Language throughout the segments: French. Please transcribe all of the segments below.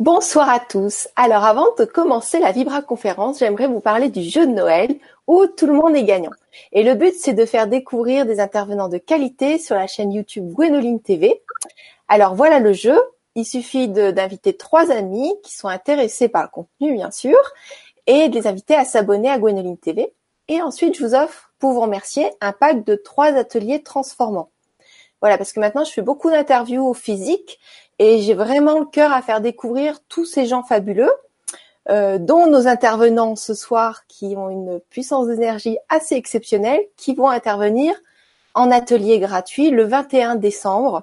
Bonsoir à tous. Alors avant de commencer la Vibra conférence, j'aimerais vous parler du jeu de Noël où tout le monde est gagnant. Et le but c'est de faire découvrir des intervenants de qualité sur la chaîne YouTube Gwenoline TV. Alors voilà le jeu. Il suffit d'inviter trois amis qui sont intéressés par le contenu bien sûr et de les inviter à s'abonner à Gwenoline TV. Et ensuite je vous offre pour vous remercier un pack de trois ateliers transformants. Voilà, parce que maintenant je fais beaucoup d'interviews au physique et j'ai vraiment le cœur à faire découvrir tous ces gens fabuleux, euh, dont nos intervenants ce soir qui ont une puissance d'énergie assez exceptionnelle, qui vont intervenir en atelier gratuit le 21 décembre,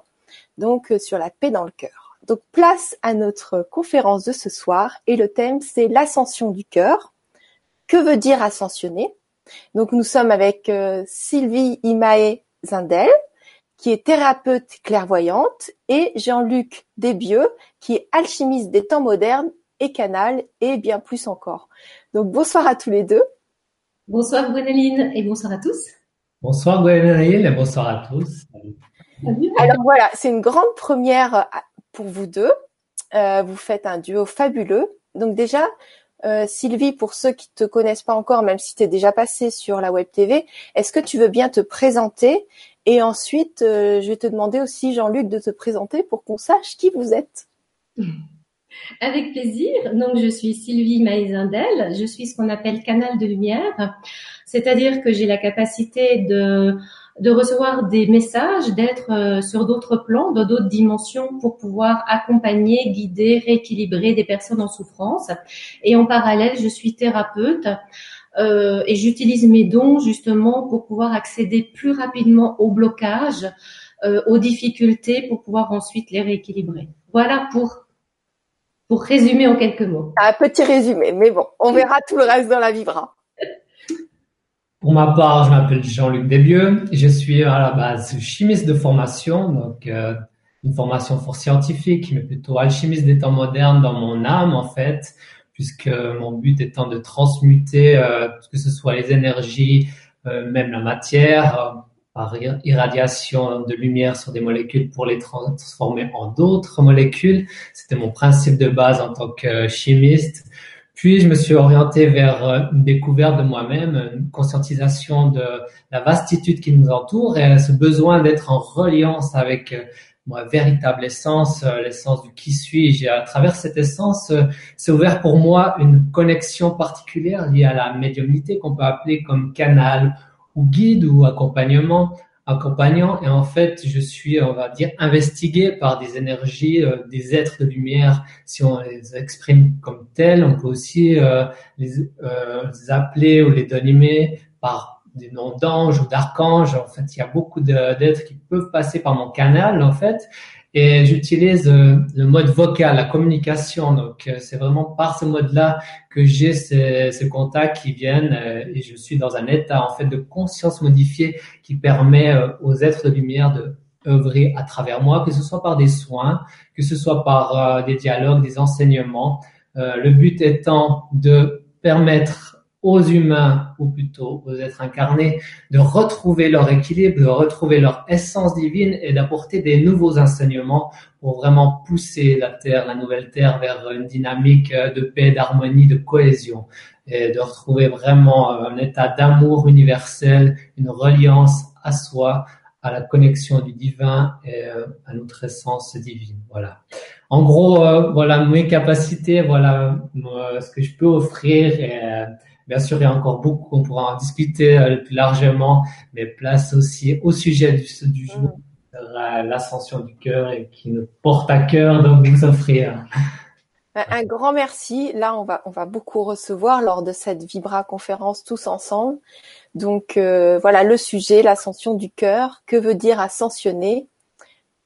donc euh, sur la paix dans le cœur. Donc place à notre conférence de ce soir et le thème c'est l'ascension du cœur. Que veut dire ascensionner? Donc nous sommes avec euh, Sylvie Imae Zindel, qui est thérapeute clairvoyante, et Jean-Luc Desbieux, qui est alchimiste des temps modernes et canal, et bien plus encore. Donc bonsoir à tous les deux. Bonsoir Gwénoline et bonsoir à tous. Bonsoir Gwénoline et bonsoir à tous. Alors voilà, c'est une grande première euh, pour vous deux. Euh, vous faites un duo fabuleux. Donc déjà, euh, Sylvie, pour ceux qui te connaissent pas encore, même si tu es déjà passé sur la web TV, est-ce que tu veux bien te présenter et ensuite, euh, je vais te demander aussi, Jean-Luc, de te présenter pour qu'on sache qui vous êtes. Avec plaisir. Donc, je suis Sylvie Maïzindel. Je suis ce qu'on appelle canal de lumière. C'est-à-dire que j'ai la capacité de, de recevoir des messages, d'être euh, sur d'autres plans, dans d'autres dimensions pour pouvoir accompagner, guider, rééquilibrer des personnes en souffrance. Et en parallèle, je suis thérapeute. Euh, et j'utilise mes dons justement pour pouvoir accéder plus rapidement aux blocages, euh, aux difficultés, pour pouvoir ensuite les rééquilibrer. Voilà pour pour résumer en quelques mots. Un petit résumé, mais bon, on verra tout le reste dans la vibra. Pour ma part, je m'appelle Jean-Luc Desbieux. Je suis à la base chimiste de formation, donc euh, une formation fort scientifique, mais plutôt alchimiste des temps modernes dans mon âme en fait puisque mon but étant de transmuter euh, que ce soit les énergies, euh, même la matière, euh, par irradiation de lumière sur des molécules pour les transformer en d'autres molécules. C'était mon principe de base en tant que chimiste. Puis je me suis orienté vers une découverte de moi-même, une conscientisation de la vastitude qui nous entoure et ce besoin d'être en reliance avec ma véritable essence, euh, l'essence du qui suis-je. Et à travers cette essence, euh, c'est ouvert pour moi une connexion particulière liée à la médiumnité qu'on peut appeler comme canal ou guide ou accompagnement, accompagnant. Et en fait, je suis, on va dire, investigué par des énergies, euh, des êtres de lumière. Si on les exprime comme tels, on peut aussi les, appeler ou les donner par des noms d'anges ou d'archanges. En fait, il y a beaucoup d'êtres qui peuvent passer par mon canal, en fait. Et j'utilise euh, le mode vocal, la communication. Donc, euh, c'est vraiment par ce mode-là que j'ai ces, contacts qui viennent euh, et je suis dans un état, en fait, de conscience modifiée qui permet aux êtres de lumière de œuvrer à travers moi, que ce soit par des soins, que ce soit par des dialogues, des enseignements. le but étant de permettre aux humains, ou plutôt aux êtres incarnés, de retrouver leur équilibre, de retrouver leur essence divine et d'apporter des nouveaux enseignements pour vraiment pousser la Terre, la nouvelle Terre vers une dynamique de paix, d'harmonie, de cohésion et de retrouver vraiment un état d'amour universel, une reliance à soi, à la connexion du divin et euh, à notre essence divine. Voilà. En gros, euh, voilà mes capacités, voilà ce que je peux offrir. Et, Bien sûr, il y a encore beaucoup qu'on pourra en discuter euh, plus largement, mais place aussi au sujet du, du jour, mm. l'ascension du cœur et qui nous porte à cœur donc vous offrir. Un grand merci. Là, on va on va beaucoup recevoir lors de cette Vibra conférence tous ensemble. Donc euh, voilà le sujet, l'ascension du cœur. Que veut dire ascensionner?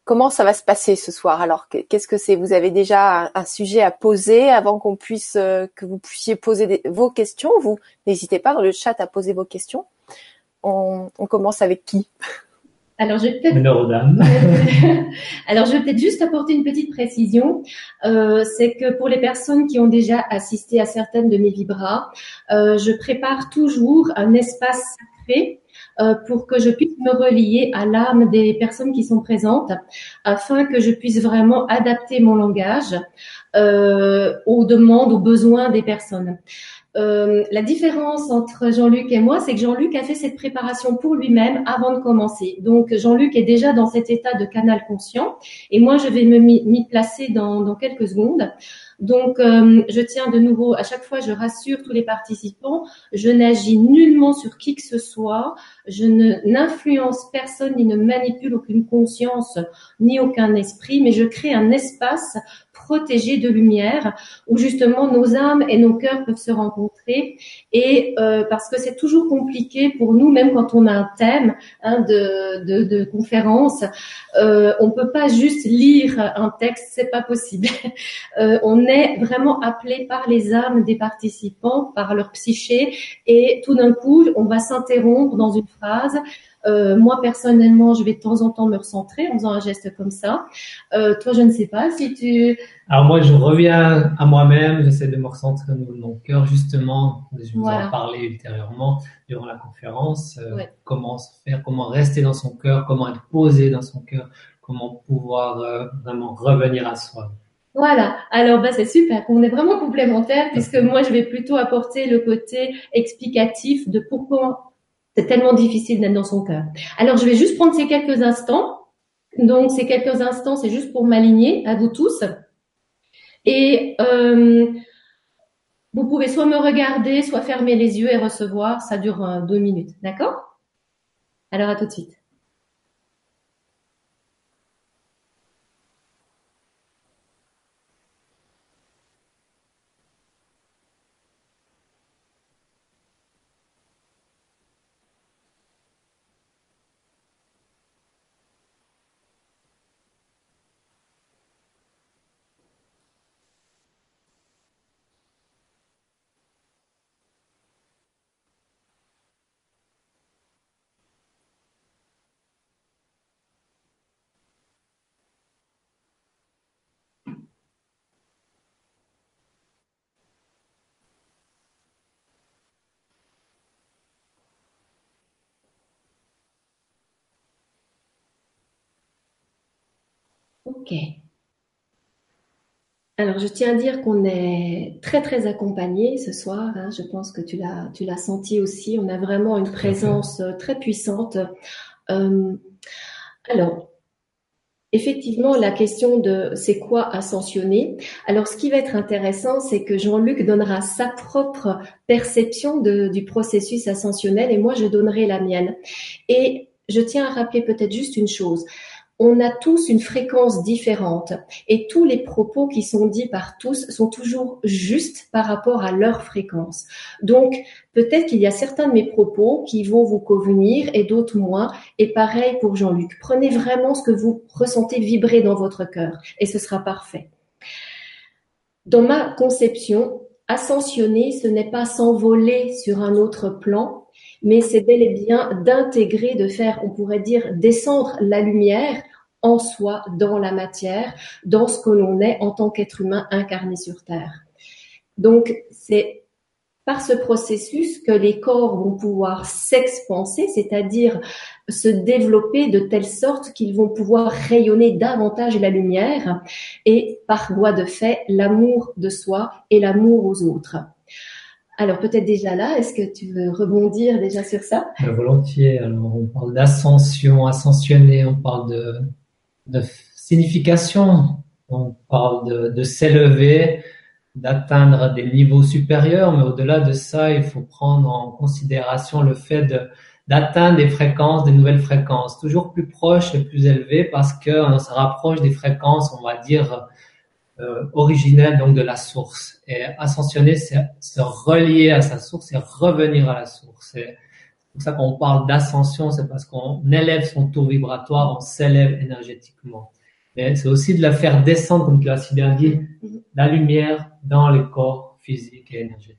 Comment ça va se passer ce soir Alors, qu'est-ce que c'est? Vous avez déjà un, sujet à poser avant qu'on puisse, euh, que vous puissiez poser vos questions? Vous n'hésitez pas dans le chat à poser vos questions. On, commence avec qui? Alors je vais peut-être alors je vais peut-être juste apporter une petite précision, euh, c'est que pour les personnes qui ont déjà assisté à certaines de mes vibras, euh, je prépare toujours un espace sacré pour que je puisse me relier à l'âme des personnes qui sont présentes, afin que je puisse vraiment adapter mon langage euh, aux demandes, aux besoins des personnes. Euh, la différence entre Jean-Luc et moi, c'est que Jean-Luc a fait cette préparation pour lui-même avant de commencer. Donc Jean-Luc est déjà dans cet état de canal conscient et moi je vais me m'y placer dans, dans quelques secondes. Donc, euh, je tiens de nouveau, à chaque fois, je rassure tous les participants, je n'agis nullement sur qui que ce soit, je n'influence personne ni ne manipule aucune conscience ni aucun esprit, mais je crée un espace protégé de lumière où justement nos âmes et nos cœurs peuvent se rencontrer. Et euh, parce que c'est toujours compliqué pour nous même quand on a un thème hein, de, de, de, conférence euh, on peut pas juste lire un texte c'est pas possible. Euh, on est vraiment appelé par les âmes des participants par leur psyché et tout d'un coup on va s'interrompre dans une phrase euh, moi personnellement, je vais de temps en temps me recentrer en faisant un geste comme ça. Euh, toi, je ne sais pas si tu. Alors moi, je reviens à moi-même. J'essaie de me recentrer au niveau de mon cœur, justement. Je vous en parler ultérieurement durant la conférence. Euh, comment se faire, comment rester dans son cœur, comment être posé dans son cœur, comment pouvoir euh, vraiment revenir à soi. Voilà. Alors, bah, c'est super. On est vraiment complémentaires puisque moi, je vais plutôt apporter le côté explicatif de pourquoi c'est tellement difficile d'être dans son cœur. Alors, je vais juste prendre ces quelques instants. Donc, ces quelques instants, c'est juste pour m'aligner à vous tous. Et euh, vous pouvez soit me regarder, soit fermer les yeux et recevoir. Ça dure euh, deux minutes. D'accord? Alors, à tout de suite. Ok. Alors, je tiens à dire qu'on est très très accompagné ce soir. Hein. Je pense que tu l'as senti aussi. On a vraiment une présence euh, très puissante. Euh, alors, effectivement, la question de c'est quoi ascensionner? Alors, ce qui va être intéressant, c'est que Jean-Luc donnera sa propre perception du processus ascensionnel et moi, je donnerai la mienne. Et je tiens à rappeler peut-être juste une chose on a tous une fréquence différente et tous les propos qui sont dits par tous sont toujours justes par rapport à leur fréquence. Donc, peut-être qu'il y a certains de mes propos qui vont vous convenir et d'autres moins. Et pareil pour Jean-Luc. Prenez vraiment ce que vous ressentez vibrer dans votre cœur et ce sera parfait. Dans ma conception, ascensionner, ce n'est pas s'envoler sur un autre plan, mais c'est bel et bien d'intégrer, de faire, on pourrait dire, descendre la lumière en soi, dans la matière, dans ce que l'on est en tant qu'être humain incarné sur Terre. Donc, c'est par ce processus que les corps vont pouvoir s'expanser, c'est-à-dire se développer de telle sorte qu'ils vont pouvoir rayonner davantage la lumière et par voie de fait l'amour de soi et l'amour aux autres. Alors peut-être déjà là, est-ce que tu veux rebondir déjà sur ça? Volontiers. Alors on parle d'ascension, ascensionner, on parle de de signification. On parle de, de s'élever, d'atteindre des niveaux supérieurs, mais au-delà de ça, il faut prendre en considération le fait de d'atteindre des fréquences, des nouvelles fréquences, toujours plus proches et plus élevées parce qu'on se rapproche des fréquences, on va dire, euh, originelles, donc de la source. Et ascensionner, c'est se relier à sa source et revenir à la source. Pour ça qu'on parle d'ascension, c'est parce qu'on élève son taux vibratoire, on s'élève énergétiquement. Mais c'est aussi de la faire descendre, comme tu l'as si bien dit, la lumière dans les corps physiques et énergétiques.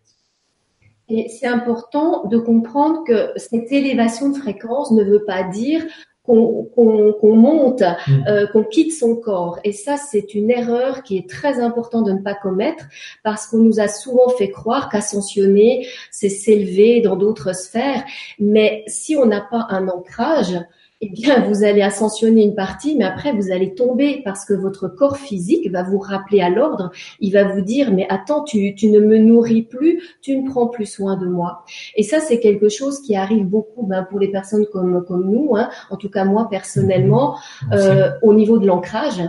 Et c'est important de comprendre que cette élévation de fréquence ne veut pas dire qu'on monte, mm. euh, qu'on quitte son corps. Et ça, c'est une erreur qui est très importante de ne pas commettre parce qu'on nous a souvent fait croire qu'ascensionner, c'est s'élever dans d'autres sphères. Mais si on n'a pas un ancrage, eh bien, vous allez ascensionner une partie, mais après, vous allez tomber parce que votre corps physique va vous rappeler à l'ordre. Il va vous dire, mais attends, tu, tu ne me nourris plus, tu ne prends plus soin de moi. Et ça, c'est quelque chose qui arrive beaucoup ben, pour les personnes comme, comme nous, hein. en tout cas moi personnellement, euh, au niveau de l'ancrage.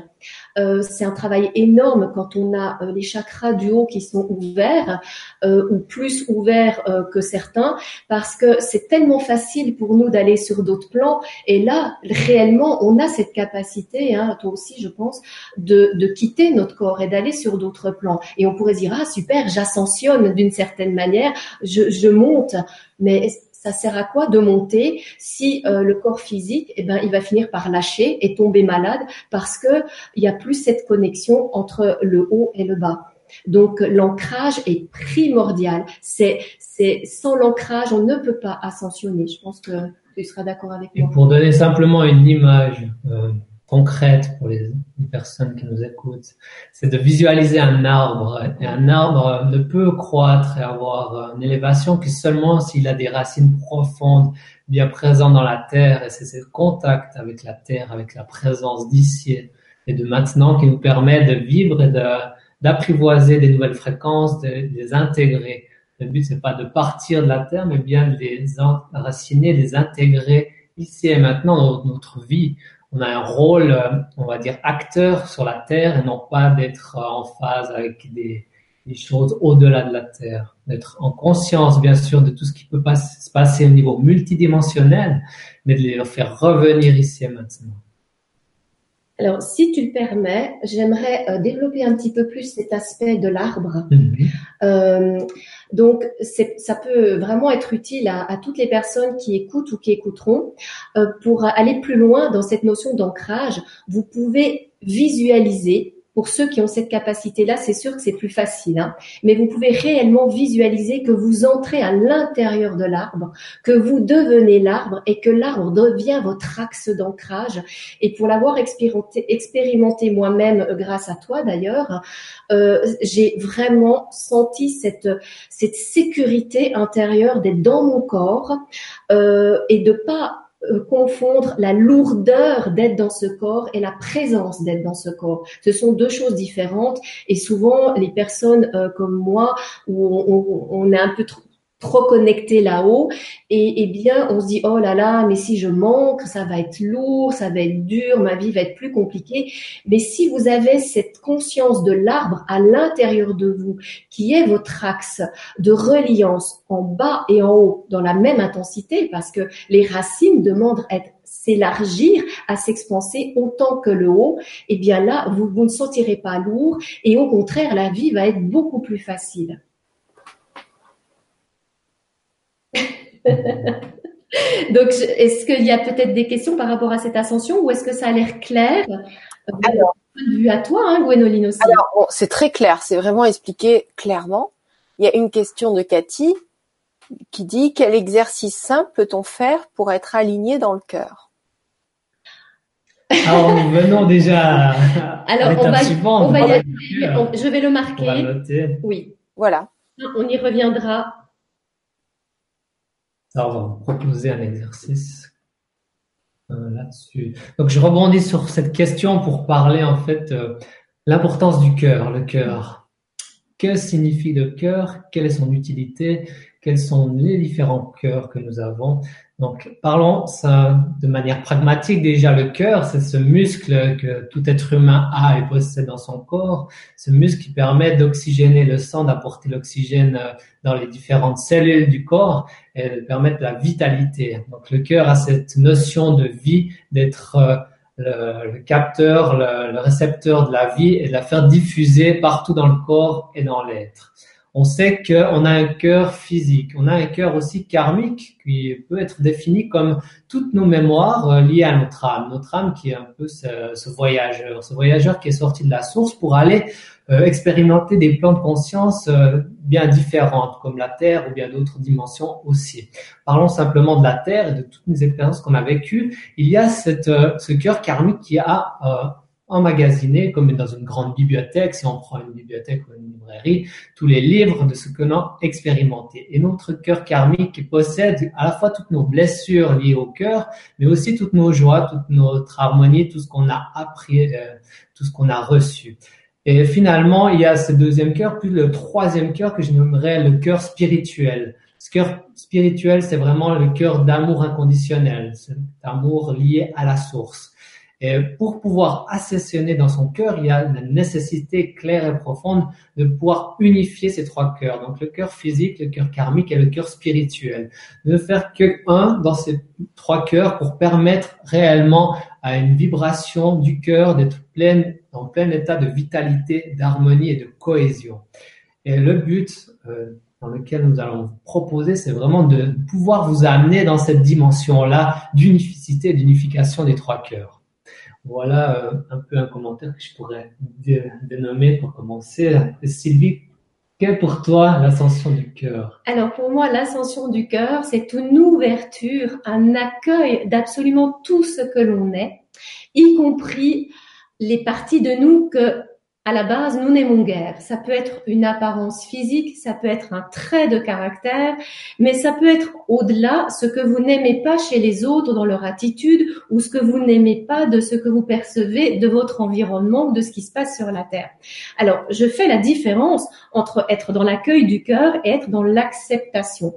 Euh, c'est un travail énorme quand on a euh, les chakras du haut qui sont ouverts euh, ou plus ouverts que certains, parce que c'est tellement facile pour nous d'aller sur d'autres plans. Et là, réellement, on a cette capacité, hein, toi aussi, je pense, de, de quitter notre corps et d'aller sur d'autres plans. Et on pourrait dire ah super, j'ascensionne d'une certaine manière, je, je monte, mais ça sert à quoi de monter si euh, le corps physique, eh ben, il va finir par lâcher et tomber malade parce que il y a plus cette connexion entre le haut et le bas. Donc l'ancrage est primordial. C'est c'est sans l'ancrage, on ne peut pas ascensionner. Je pense que tu seras d'accord avec moi. Et pour donner simplement une image, euh, concrète pour les, personnes qui nous écoutent, c'est de visualiser un arbre. Et un arbre ne peut croître et avoir une élévation que seulement s'il a des racines profondes, bien présentes dans la terre. Et c'est ce contact avec la terre, avec la présence d'ici et de maintenant qui nous permet de vivre et d'apprivoiser des nouvelles fréquences, de, les intégrer. Le but, c'est pas de partir de la terre, mais bien de les enraciner, de les intégrer ici et maintenant dans notre vie on a un rôle, euh, on va dire, acteur sur la Terre et non pas d'être euh, en phase avec des, choses au-delà de la Terre, d'être en conscience, bien sûr, de tout ce qui peut pas se passer au niveau multidimensionnel, mais de les faire revenir ici et maintenant. Alors, si tu le permets, j'aimerais euh, développer un petit peu plus cet aspect de l'arbre. Mhm. Euh, donc, ça peut vraiment être utile à, à, toutes les personnes qui écoutent ou qui écouteront. Euh, pour aller plus loin dans cette notion d'ancrage, vous pouvez visualiser pour ceux qui ont cette capacité-là, c'est sûr que c'est plus facile, hein. mais vous pouvez réellement visualiser que vous entrez à l'intérieur de l'arbre, que vous devenez l'arbre et que l'arbre devient votre axe d'ancrage. Et pour l'avoir expérimenté, expérimenté moi-même euh, grâce à toi d'ailleurs, euh, j'ai vraiment senti cette, cette sécurité intérieure d'être dans mon corps euh, et de pas confondre la lourdeur d'être dans ce corps et la présence d'être dans ce corps. Ce sont deux choses différentes et souvent les personnes euh, comme moi où on, on, est un peu trop trop connecté là-haut et, et, bien on se dit oh là là mais si je manque ça va être lourd ça va être dur ma vie va être plus compliquée mais si vous avez cette conscience de l'arbre à l'intérieur de vous qui est votre axe de reliance en bas et en haut dans la même intensité parce que les racines demandent à s'élargir, à s'expanser autant que le haut, et eh bien là, vous, vous ne sentirez pas lourd et au contraire, la vie va être beaucoup plus facile. Donc, est-ce qu'il y a peut-être des questions par rapport à cette ascension ou est-ce que ça a l'air clair? Alors, vu à toi, hein, Gwénoline aussi Alors, c'est très clair, c'est vraiment expliqué clairement. Il y a une question de Cathy qui dit quel exercice simple peut-on faire pour être aligné dans le cœur? Alors, venons déjà. Alors, on va, on va y aller. je vais le marquer. On va noter. Oui. Voilà. On y reviendra alors, on va proposer un exercice euh, là-dessus. Donc, je rebondis sur cette question pour parler en fait euh, l'importance du cœur, le cœur. Que signifie le cœur? Quelle est son utilité? Quels sont les différents cœurs que nous avons? Donc, parlons ça de manière pragmatique. Déjà, le cœur, c'est ce muscle que tout être humain a et possède dans son corps. Ce muscle qui permet d'oxygéner le sang, d'apporter l'oxygène euh, dans les différentes cellules du corps et de permettre la vitalité. Donc, le cœur a cette notion de vie, d'être euh, le, capteur, le, le récepteur de la vie et de la faire diffuser partout dans le corps et dans l'être on sait qu'on a un cœur physique, on a un cœur aussi karmique qui peut être défini comme toutes nos mémoires euh, liées à notre âme, notre âme qui est un peu ce, voyageur, ce voyageur qui est sorti de la source pour aller euh, expérimenter des plans de conscience euh, bien différentes, comme la Terre ou bien d'autres dimensions aussi. Parlons simplement de la Terre et de toutes les expériences qu'on a vécues. Il y a cette, ce cœur karmique qui a emmagasiner, comme dans une grande bibliothèque, si on prend une bibliothèque ou une librairie, tous les livres de ce que l'on a expérimenté. Et notre cœur karmique possède à la fois toutes nos blessures liées au cœur, mais aussi toutes nos joies, toute notre harmonie, tout ce qu'on a appris, euh, tout ce qu'on a reçu. Et finalement, il y a ce deuxième cœur, puis le troisième cœur que je nommerais le cœur spirituel. Ce cœur spirituel, c'est vraiment le cœur d'amour inconditionnel, cet amour lié à la source. Et pour pouvoir ascensionner dans son cœur, il y a la nécessité claire et profonde de pouvoir unifier ces trois cœurs. Donc le cœur physique, le cœur karmique et le cœur spirituel. Ne faire que un dans ces trois cœurs pour permettre réellement à une vibration du cœur d'être pleine, en plein état de vitalité, d'harmonie et de cohésion. Et le but euh, dans lequel nous allons vous proposer, c'est vraiment de pouvoir vous amener dans cette dimension-là d'unicité, d'unification des trois cœurs. Voilà euh, un peu un commentaire que je pourrais dénommer pour commencer. Sylvie, quelle pour toi l'ascension du cœur? Alors pour moi, l'ascension du cœur, c'est une ouverture, un accueil d'absolument tout ce que l'on est, y compris les parties de nous que à la base, nous n'aimons guère. Ça peut être une apparence physique, ça peut être un trait de caractère, mais ça peut être au-delà ce que vous n'aimez pas chez les autres dans leur attitude ou ce que vous n'aimez pas de ce que vous percevez de votre environnement ou de ce qui se passe sur la Terre. Alors, je fais la différence entre être dans l'accueil du cœur et être dans l'acceptation.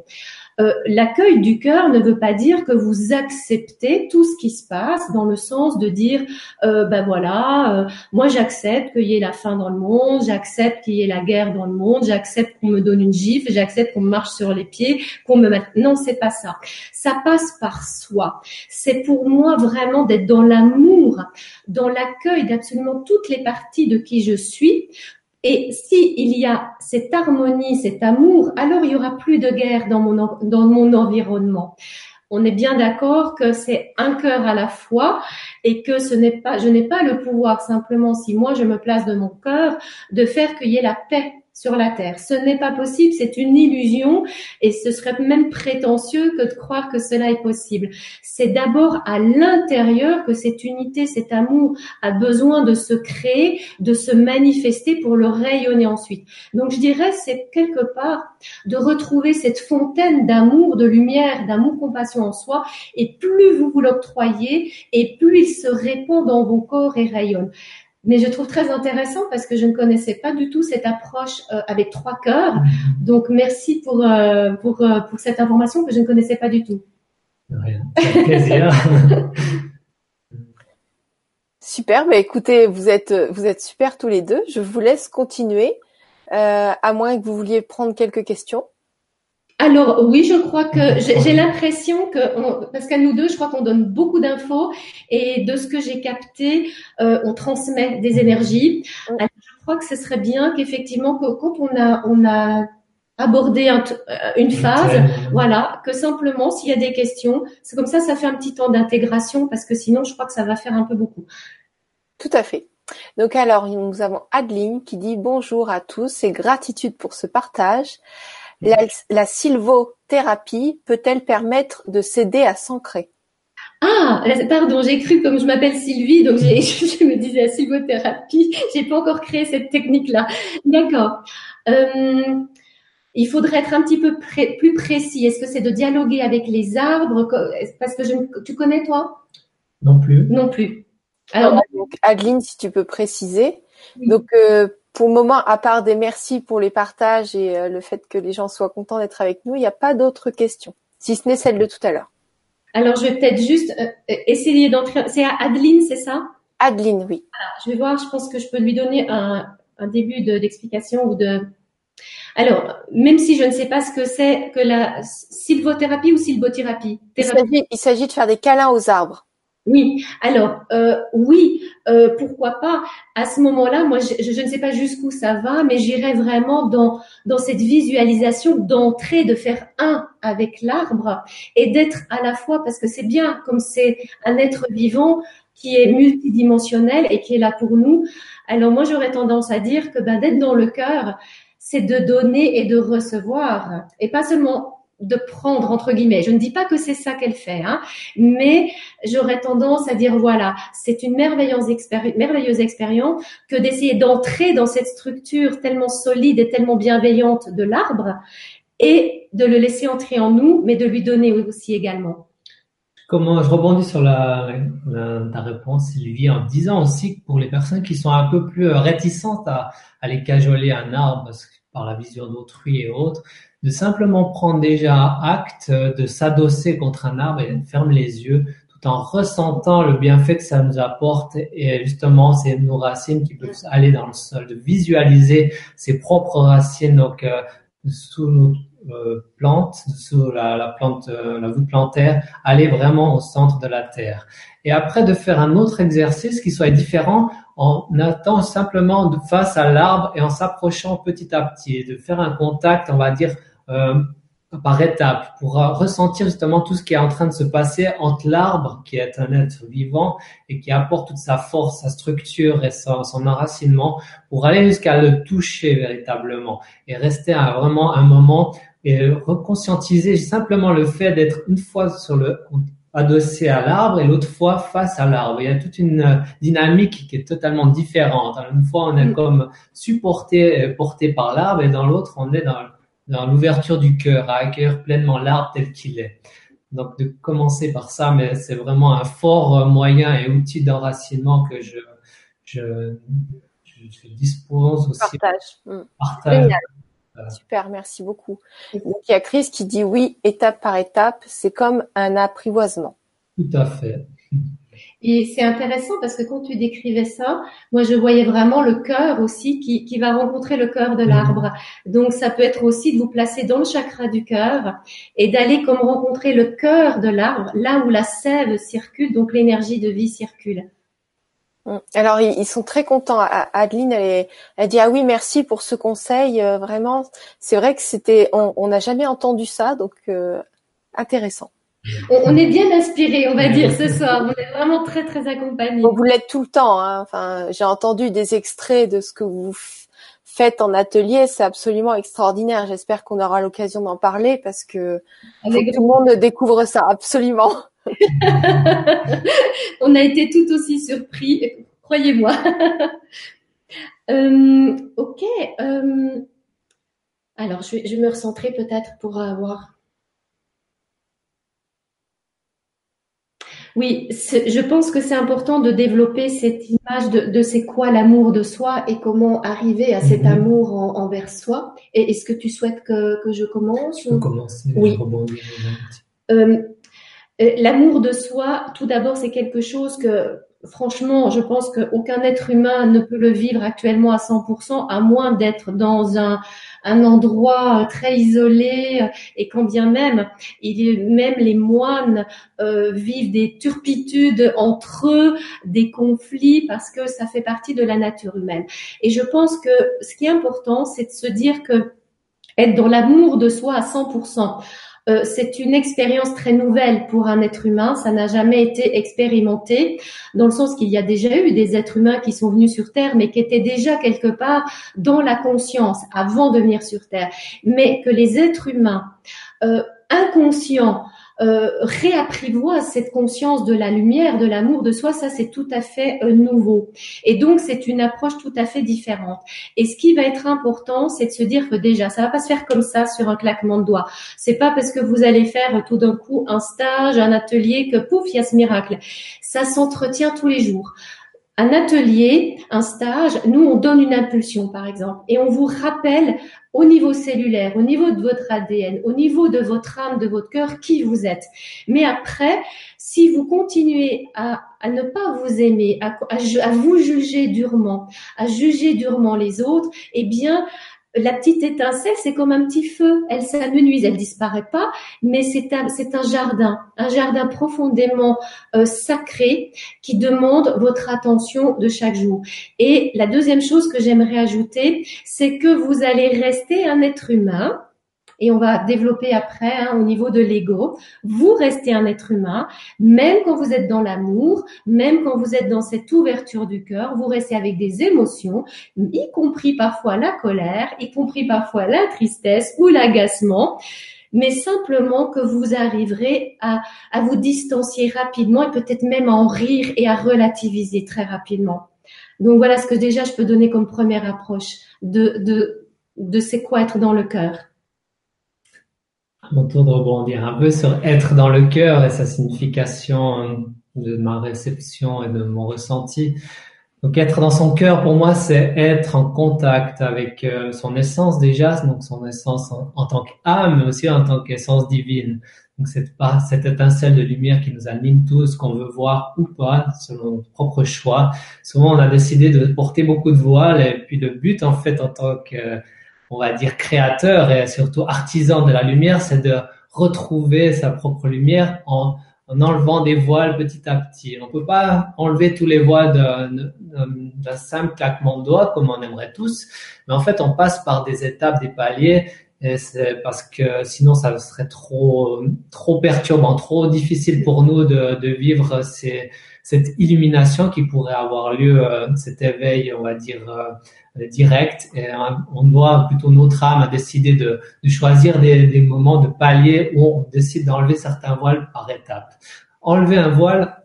Euh, l'accueil du cœur ne veut pas dire que vous acceptez tout ce qui se passe dans le sens de dire euh, ben voilà euh, moi j'accepte qu'il y ait la faim dans le monde j'accepte qu'il y ait la guerre dans le monde j'accepte qu'on me donne une gifle j'accepte qu'on me marche sur les pieds qu'on me mette non c'est pas ça. Ça passe par soi. C'est pour moi vraiment d'être dans l'amour dans l'accueil d'absolument toutes les parties de qui je suis et si y a cette harmonie, cet amour, alors il y aura plus de guerre dans mon, dans mon environnement. On est bien d'accord que c'est un cœur à la fois et que ce n'est pas, je n'ai pas le pouvoir simplement si moi je me place de mon cœur de faire qu'il y ait la paix sur la Terre. Ce n'est pas possible, c'est une illusion et ce serait même prétentieux que de croire que cela est possible. C'est d'abord à l'intérieur que cette unité, cet amour a besoin de se créer, de se manifester pour le rayonner ensuite. Donc je dirais c'est quelque part de retrouver cette fontaine d'amour, de lumière, d'amour, compassion en soi et plus vous vous l'octroyez et plus il se répand dans vos corps et rayonne mais je trouve très intéressant parce que je ne connaissais pas du tout cette approche euh, avec trois cœurs. Donc merci pour, euh, pour, euh, pour cette information que je ne connaissais pas du tout. Rien. Plaisir. super. Bah, écoutez, vous êtes vous êtes super tous les deux. Je vous laisse continuer, à moins que vous vouliez prendre quelques questions. Alors oui, je crois que j'ai l'impression que, parce qu'à nous deux, je crois qu'on donne beaucoup d'infos et de ce que j'ai capté, euh, on transmet des énergies. Alors, je crois que ce serait bien qu'effectivement, quand on a, on a abordé euh, une phase, voilà, que simplement s'il y a des questions, c'est comme ça, ça fait un petit temps d'intégration parce que sinon, je crois que ça va faire un peu beaucoup. Tout à fait. Donc alors, nous avons Adeline qui dit bonjour à tous et gratitude pour ce partage. La, sylvothérapie peut-elle permettre de s'aider à s'ancrer? Ah, pardon, j'ai cru comme je m'appelle Sylvie, donc je me disais la sylvothérapie. J'ai pas encore créé cette technique-là. D'accord. Euh, il faudrait être un petit peu plus précis. Est-ce que c'est de dialoguer avec les arbres? Parce que je, tu connais toi? Non plus. Non plus. Alors, Adeline, si tu peux préciser. Donc, euh, pour le moment, à part des merci pour les partages et euh, le fait que les gens soient contents d'être avec nous, il n'y a pas d'autres questions, si ce n'est celle de tout à l'heure. Alors, je vais peut-être juste euh, essayer d'entrer. C'est à Adeline, c'est ça? Adeline, oui. je vais voir, je pense que je peux lui donner un, début d'explication ou de. Alors, même si je ne sais pas ce que c'est que la sylvothérapie ou sylvothérapie? Il s'agit de faire des câlins aux arbres. Oui, alors euh, oui, euh, pourquoi pas? À ce moment-là, moi, je, ne sais pas jusqu'où ça va, mais j'irai vraiment dans dans cette visualisation d'entrer, de faire un avec l'arbre et d'être à la fois, parce que c'est bien, comme c'est un être vivant qui est multidimensionnel et qui est là pour nous. Alors moi, j'aurais tendance à dire que ben, d'être dans le cœur, c'est de donner et de recevoir, et pas seulement de prendre entre guillemets. Je ne dis pas que c'est ça qu'elle fait, hein, mais j'aurais tendance à dire voilà, c'est une merveilleuse, merveilleuse expérience que d'essayer d'entrer dans cette structure tellement solide et tellement bienveillante de l'arbre et de le laisser entrer en nous, mais de lui donner aussi également. Comment je rebondis sur la, ta réponse, Sylvie, en disant aussi que pour les personnes qui sont un peu plus réticentes à aller cajoler un arbre par la vision d'autrui et autres, de simplement prendre déjà acte de s'adosser contre un arbre et fermer les yeux tout en ressentant le bienfait que ça nous apporte et justement c'est nos racines qui peuvent aller dans le sol, de visualiser ses propres racines donc euh, sous nos euh, plantes, sous la, la plante, euh, la voûte plantaire, aller vraiment au centre de la terre. Et après de faire un autre exercice qui soit différent en attendant simplement de face à l'arbre et en s'approchant petit à petit, de faire un contact, on va dire, euh, par étapes pour ressentir justement tout ce qui est en train de se passer entre l'arbre qui est un être vivant et qui apporte toute sa force, sa structure et son, son enracinement pour aller jusqu'à le toucher véritablement et rester à vraiment un moment et reconscientiser simplement le fait d'être une fois sur le adossé à l'arbre et l'autre fois face à l'arbre. Il y a toute une dynamique qui est totalement différente. Une fois, on est mm. comme supporté, porté par l'arbre et dans l'autre, on est dans dans l'ouverture du cœur, à accueillir pleinement l'arbre tel qu'il est. Donc de commencer par ça, mais c'est vraiment un fort moyen et outil d'enracinement que je, je, je, dispose aussi. Partage. Mm. Euh, Super, merci beaucoup. Donc il y a Chris qui dit oui, étape par étape, c'est comme un apprivoisement. Tout à fait. Et c'est intéressant parce que quand tu décrivais ça, moi je voyais vraiment le cœur aussi qui, qui va rencontrer le cœur de mhm. l'arbre. Donc ça peut être aussi de vous placer dans le chakra du cœur et d'aller comme rencontrer le cœur de l'arbre, là où la sève circule, donc l'énergie de vie circule. Mm. Alors ils sont très contents. Adeline, elle, elle dit ah oui merci pour ce conseil. Euh, vraiment, c'est vrai que c'était, on n'a jamais entendu ça, donc euh, intéressant. On, est bien inspiré, on va dire, ce soir. On est vraiment très, très accompagnés. Vous l'êtes tout le temps. Hein. Enfin, j'ai entendu des extraits de ce que vous faites en atelier. C'est absolument extraordinaire. J'espère qu'on aura l'occasion d'en parler parce que tout le monde découvre ça. Absolument. on a été tout aussi surpris, croyez-moi. Euh, ok. Euh, alors, je vais, je vais me recentrer peut-être pour avoir Oui, je pense que c'est important de développer cette image de, de c'est quoi l'amour de soi et comment arriver à cet mhm. amour envers soi. Et est-ce que tu souhaites que, que je commence Je commencer. Oui. Euh, euh, l'amour de soi, tout d'abord, c'est quelque chose que franchement, je pense qu'aucun être humain ne peut le vivre actuellement à 100%, à moins d'être dans un, un endroit très isolé et quand bien même, il, même les moines euh, vivent des turpitudes entre eux, des conflits parce que ça fait partie de la nature humaine. Et je pense que ce qui est important, c'est de se dire que être dans l'amour de soi à 100%. Euh, c'est une expérience très nouvelle pour un être humain. Ça n'a jamais été expérimenté, dans le sens qu'il y a déjà eu des êtres humains qui sont venus sur Terre, mais qui étaient déjà quelque part dans la conscience avant de venir sur Terre. Mais que les êtres humains euh, inconscients euh, réapprivoise cette conscience de la lumière, de l'amour de soi, ça c'est tout à fait euh, nouveau. Et donc c'est une approche tout à fait différente. Et ce qui va être important, c'est de se dire que déjà, ça va pas se faire comme ça sur un claquement de doigts. C'est pas parce que vous allez faire tout d'un coup un stage, un atelier que pouf, il y a ce miracle. Ça s'entretient tous les jours un atelier, un stage, nous, on donne une impulsion, par exemple, et on vous rappelle au niveau cellulaire, au niveau de votre ADN, au niveau de votre âme, de votre cœur, qui vous êtes. Mais après, si vous continuez à, ne pas vous aimer, à, vous juger durement, à juger durement les autres, eh bien, la petite étincelle, c'est comme un petit feu. Elle s'amenuise, elle disparaît pas, mais c'est un, jardin, un jardin profondément euh, sacré qui demande votre attention de chaque jour. Et la deuxième chose que j'aimerais ajouter, c'est que vous allez rester un être humain et on va développer après hein, au niveau de l'ego. Vous restez un être humain, même quand vous êtes dans l'amour, même quand vous êtes dans cette ouverture du cœur, vous restez avec des émotions, y compris parfois la colère, y compris parfois la tristesse ou l'agacement. mais simplement que vous arriverez à, à vous distancier rapidement et peut-être même à en rire et à relativiser très rapidement. Donc voilà ce que déjà je peux donner comme première approche de, de, de c'est quoi être dans le cœur. À mon tour de rebondir un peu sur être dans le cœur et sa signification de ma réception et de mon ressenti. Donc être dans son cœur, pour moi, c'est être en contact avec euh, son essence déjà, donc son essence en, tant qu'âme, mais aussi en tant qu'essence divine. Donc cette, cette étincelle de lumière qui nous anime tous, qu'on veut voir ou pas, selon notre propre choix. Souvent, on a décidé de porter beaucoup de voiles, et puis le but, en fait, en tant que, on va dire, créateur et surtout artisan de la lumière, c'est de retrouver sa propre lumière en en enlevant des voiles petit à petit. On peut pas enlever tous les voiles d'un simple claquement de doigts comme on aimerait tous, mais en fait on passe par des étapes, des paliers, et c'est parce que sinon ça serait trop trop perturbant, trop difficile pour nous de, de vivre ces, cette illumination qui pourrait avoir lieu, euh, cet éveil, on va dire. Euh, direct. Et euh, on doit plutôt notre âme à décider de, de choisir des, des, moments de palier où on décide d'enlever certains voiles par étapes. Enlever un voile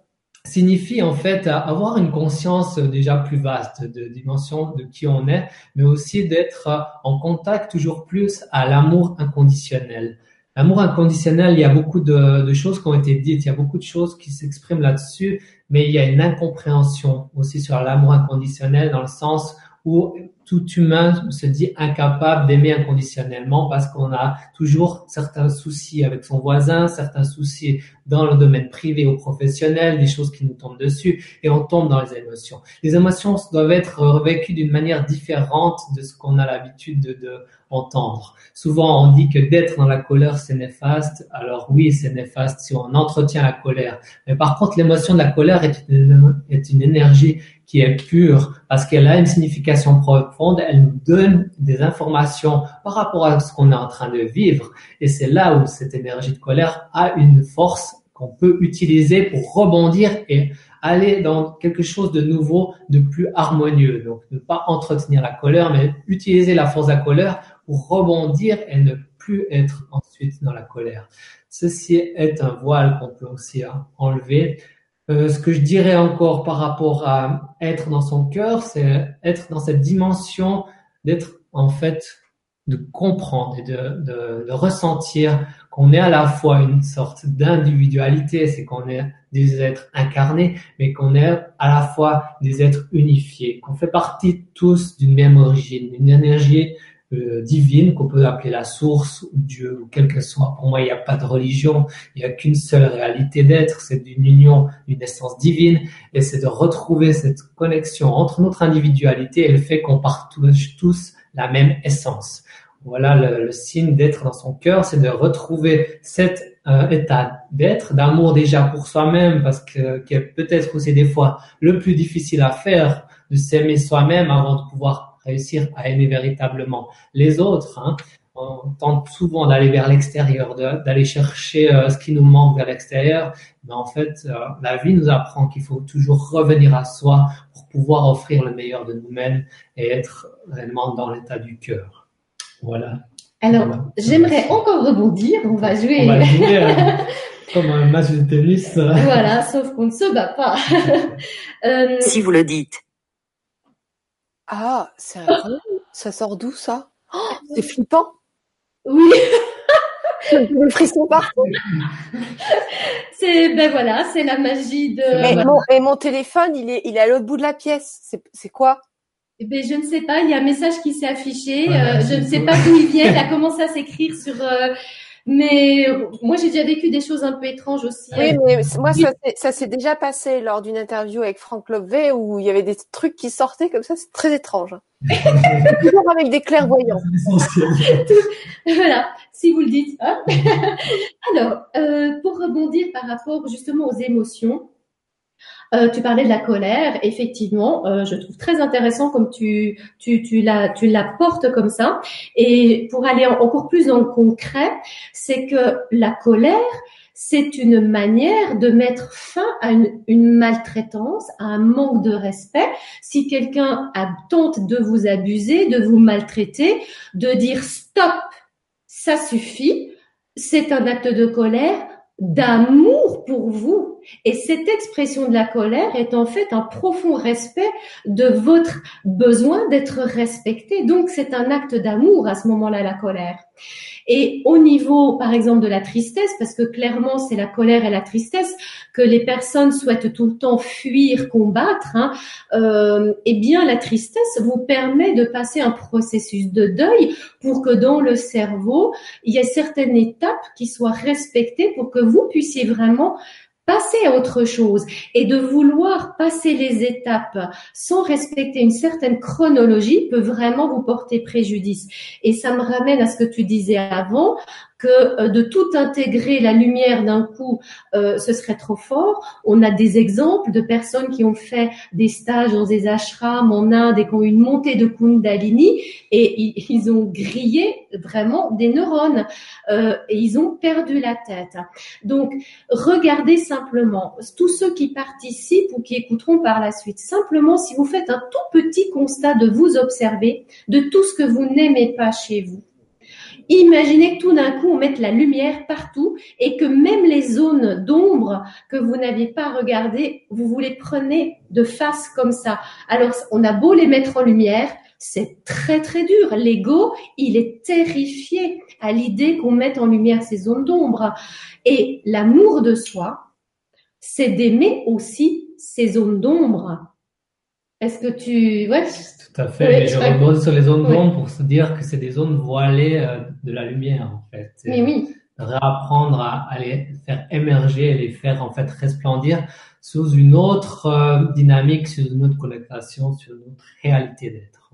signifie en fait avoir une conscience déjà plus vaste de dimension de qui on est, mais aussi d'être en contact toujours plus à l'amour inconditionnel. L'amour inconditionnel, il y a beaucoup de, choses qui ont été dites, il y a beaucoup de choses qui s'expriment là-dessus, mais il y a une incompréhension aussi sur l'amour inconditionnel dans le sens où tout humain se dit incapable d'aimer inconditionnellement parce qu'on a toujours certains soucis avec son voisin, certains soucis dans le domaine privé ou professionnel, des choses qui nous tombent dessus et on tombe dans les émotions. Les émotions doivent être vécues d'une manière différente de ce qu'on a l'habitude de, de, entendre. Souvent, on dit que d'être dans la colère, c'est néfaste. Alors oui, c'est néfaste si on entretient la colère. Mais par contre, l'émotion de la colère est une, est une énergie qui est pure parce qu'elle a une signification profonde. Elle nous donne des informations par rapport à ce qu'on est en train de vivre. Et c'est là où cette énergie de colère a une force qu'on peut utiliser pour rebondir et aller dans quelque chose de nouveau, de plus harmonieux. Donc, ne pas entretenir la colère, mais utiliser la force de la colère pour rebondir et ne plus être ensuite dans la colère. Ceci est un voile qu'on peut aussi enlever. Euh, ce que je dirais encore par rapport à être dans son cœur, c'est être dans cette dimension d'être en fait de comprendre et de, de, de ressentir qu'on est à la fois une sorte d'individualité, c'est qu'on est des êtres incarnés, mais qu'on est à la fois des êtres unifiés, qu'on fait partie tous d'une même origine, d'une énergie euh, divine qu'on peut appeler la source ou Dieu ou quel que soit. Pour moi, il n'y a pas de religion, il n'y a qu'une seule réalité d'être, c'est d'une union, d'une essence divine, et c'est de retrouver cette connexion entre notre individualité et le fait qu'on partage tous la même essence. Voilà le, le signe d'être dans son cœur, c'est de retrouver cet euh, état d'être, d'amour déjà pour soi-même, parce que, que peut-être aussi des fois le plus difficile à faire, de s'aimer soi-même avant de pouvoir réussir à aimer véritablement les autres. Hein. On tente souvent d'aller vers l'extérieur, d'aller chercher euh, ce qui nous manque vers l'extérieur, mais en fait, euh, la vie nous apprend qu'il faut toujours revenir à soi pour pouvoir offrir le meilleur de nous-mêmes et être réellement dans l'état du cœur. Voilà. Alors, j'aimerais encore rebondir. On va jouer. On va jouer euh, comme un match de tennis. voilà, sauf qu'on ne se bat pas. euh, si vous le dites. Ah, c'est incroyable. ça sort d'où ça? Oh, C'est flippant. Oui. le frisson partout. C'est ben voilà, c'est la magie de. Mais mon, et mon téléphone, il est, il est à l'autre bout de la pièce. C'est, c'est quoi? Eh ben, je ne sais pas. Il y a un message qui s'est affiché. Euh, je ne sais pas d'où il vient. Il a commencé à s'écrire sur euh, mais moi, j'ai déjà vécu des choses un peu étranges aussi. Oui, mais moi, ça, ça s'est déjà passé lors d'une interview avec Franck Lobvé où il y avait des trucs qui sortaient comme ça. C'est très étrange. Toujours avec des clairvoyants. voilà, si vous le dites. Hein. Alors, euh, pour rebondir par rapport justement aux émotions, euh, tu parlais de la colère, effectivement, euh, je trouve très intéressant comme tu tu tu la tu la portes comme ça. Et pour aller encore plus le concret, c'est que la colère, c'est une manière de mettre fin à une, une, maltraitance, à un manque de respect. Si quelqu'un tente de vous abuser, de vous maltraiter, de dire stop, ça suffit, c'est un acte de colère d'amour pour vous. Et cette expression de la colère est en fait un profond respect de votre besoin d'être respecté. Donc c'est un acte d'amour à ce moment-là, la colère. Et au niveau, par exemple, de la tristesse, parce que clairement c'est la colère et la tristesse que les personnes souhaitent tout le temps fuir, combattre, hein, euh, eh bien la tristesse vous permet de passer un processus de deuil pour que dans le cerveau, il y ait certaines étapes qui soient respectées pour que vous puissiez vraiment passer à autre chose et de vouloir passer les étapes sans respecter une certaine chronologie peut vraiment vous porter préjudice. Et ça me ramène à ce que tu disais avant, que euh, de tout intégrer la lumière d'un coup, euh, ce serait trop fort. On a des exemples de personnes qui ont fait des stages dans des ashrams en Inde et qui ont eu une montée de Kundalini et ils, ont grillé vraiment des neurones euh, et ils ont perdu la tête. Donc, regardez simplement tous ceux qui participent ou qui écouteront par la suite. Simplement, si vous faites un tout petit constat de vous observer, de tout ce que vous n'aimez pas chez vous Imaginez que tout d'un coup, on mette la lumière partout et que même les zones d'ombre que vous n'aviez pas regardées, vous vous les prenez de face comme ça. Alors, on a beau les mettre en lumière, c'est très très dur. L'ego, il est terrifié à l'idée qu'on mette en lumière ces zones d'ombre. Et l'amour de soi, c'est d'aimer aussi ces zones d'ombre. Est-ce que tu... Ouais. Tout à fait, mais je rebondis sur les zones d'ombre pour se dire que c'est des zones voilées euh, de la lumière, en fait. Mais oui. Réapprendre à, les faire émerger et les faire, en fait, resplendir sous une autre euh, dynamique, sous une autre connotation, sur une autre réalité d'être.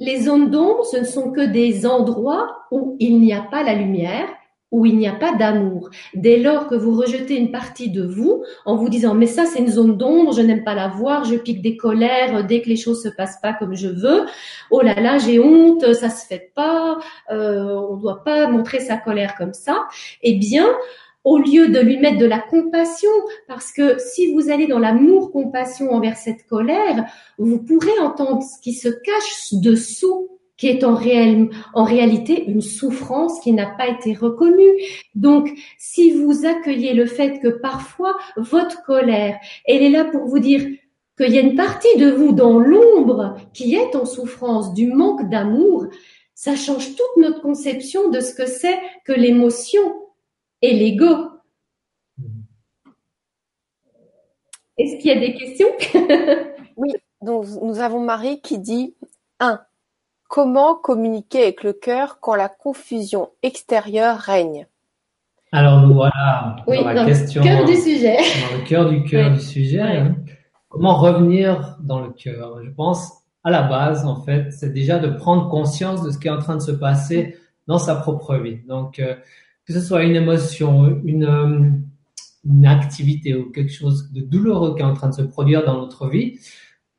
Les zones d'ombre, ce ne sont que des endroits où il n'y a pas la lumière où il n'y a pas d'amour. Dès lors que vous rejetez une partie de vous en vous disant mais ça c'est une zone d'ombre, je n'aime pas la voir, je pique des colères dès que les choses se passent pas comme je veux, oh là là j'ai honte, ça se fait pas, euh, on doit pas montrer sa colère comme ça. Eh bien au lieu de lui mettre de la compassion, parce que si vous allez dans l'amour-compassion envers cette colère, vous pourrez entendre ce qui se cache dessous qui est en, réel, en réalité une souffrance qui n'a pas été reconnue. Donc, si vous accueillez le fait que parfois votre colère, elle est là pour vous dire qu'il y a une partie de vous dans l'ombre qui est en souffrance du manque d'amour, ça change toute notre conception de ce que c'est que l'émotion et l'ego. Est-ce qu'il y a des questions? Oui, donc nous avons Marie qui dit 1. Comment communiquer avec le cœur quand la confusion extérieure règne? Alors nous voilà dans la question. Cœur du sujet. Dans le cœur du cœur du sujet. Hein. Comment revenir dans le cœur? Je pense à la base, en fait, c'est déjà de prendre conscience de ce qui est en train de se passer dans sa propre vie. Donc, euh, que ce soit une émotion, une, euh, une activité ou quelque chose de douloureux qui est en train de se produire dans notre vie,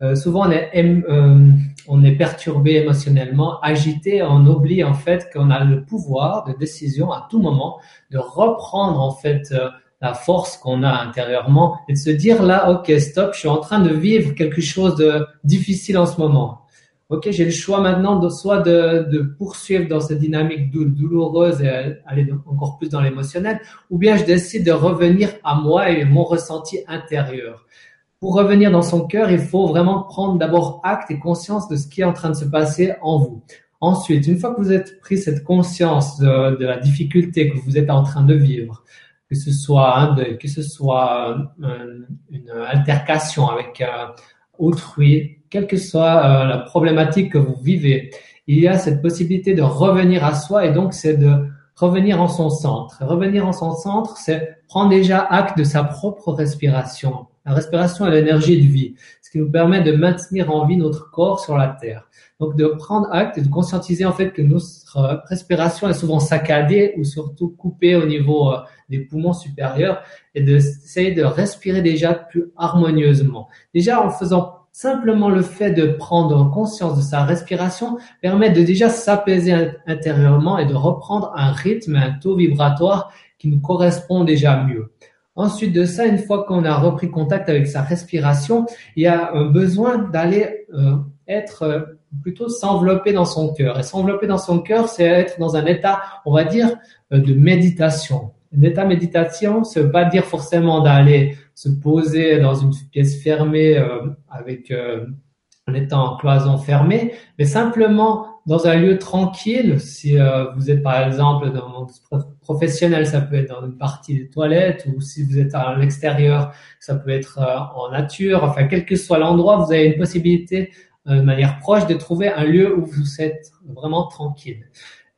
euh, souvent on est, euh, on est perturbé émotionnellement, agité, on oublie en fait qu'on a le pouvoir de décision à tout moment de reprendre en fait euh, la force qu'on a intérieurement et de se dire là, ok, stop, je suis en train de vivre quelque chose de difficile en ce moment. Ok, j'ai le choix maintenant de soit de, de poursuivre dans cette dynamique douloureuse et aller encore plus dans l'émotionnel, ou bien je décide de revenir à moi et mon ressenti intérieur pour revenir dans son cœur, il faut vraiment prendre d'abord acte et conscience de ce qui est en train de se passer en vous. Ensuite, une fois que vous êtes pris cette conscience de, la difficulté que vous êtes en train de vivre, que ce soit un deuil, que ce soit une altercation avec euh, autrui, quelle que soit euh, la problématique que vous vivez, il y a cette possibilité de revenir à soi et donc c'est de revenir en son centre. Revenir en son centre, c'est prendre déjà acte de sa propre respiration la respiration est l'énergie de vie, ce qui nous permet de maintenir en vie notre corps sur la terre. Donc de prendre acte et de conscientiser en fait que notre respiration est souvent saccadée ou surtout coupée au niveau euh, des poumons supérieurs et d'essayer de respirer déjà plus harmonieusement. Déjà en faisant simplement le fait de prendre conscience de sa respiration permet de déjà s'apaiser intérieurement et de reprendre un rythme, un taux vibratoire qui nous correspond déjà mieux. Ensuite de ça, une fois qu'on a repris contact avec sa respiration, il y a un besoin d'aller euh, être euh, plutôt s'envelopper dans son cœur. Et s'envelopper dans son cœur, c'est être dans un état, on va dire, euh, de méditation. Un état méditation, ça veut pas dire forcément d'aller se poser dans une pièce fermée euh, avec euh, en étant en cloison fermée, mais simplement dans un lieu tranquille. Si euh, vous êtes par exemple dans le monde professionnel, ça peut être dans une partie des toilettes, ou si vous êtes à l'extérieur, ça peut être euh, en nature. Enfin, quel que soit l'endroit, vous avez une possibilité euh, de manière proche de trouver un lieu où vous êtes vraiment tranquille.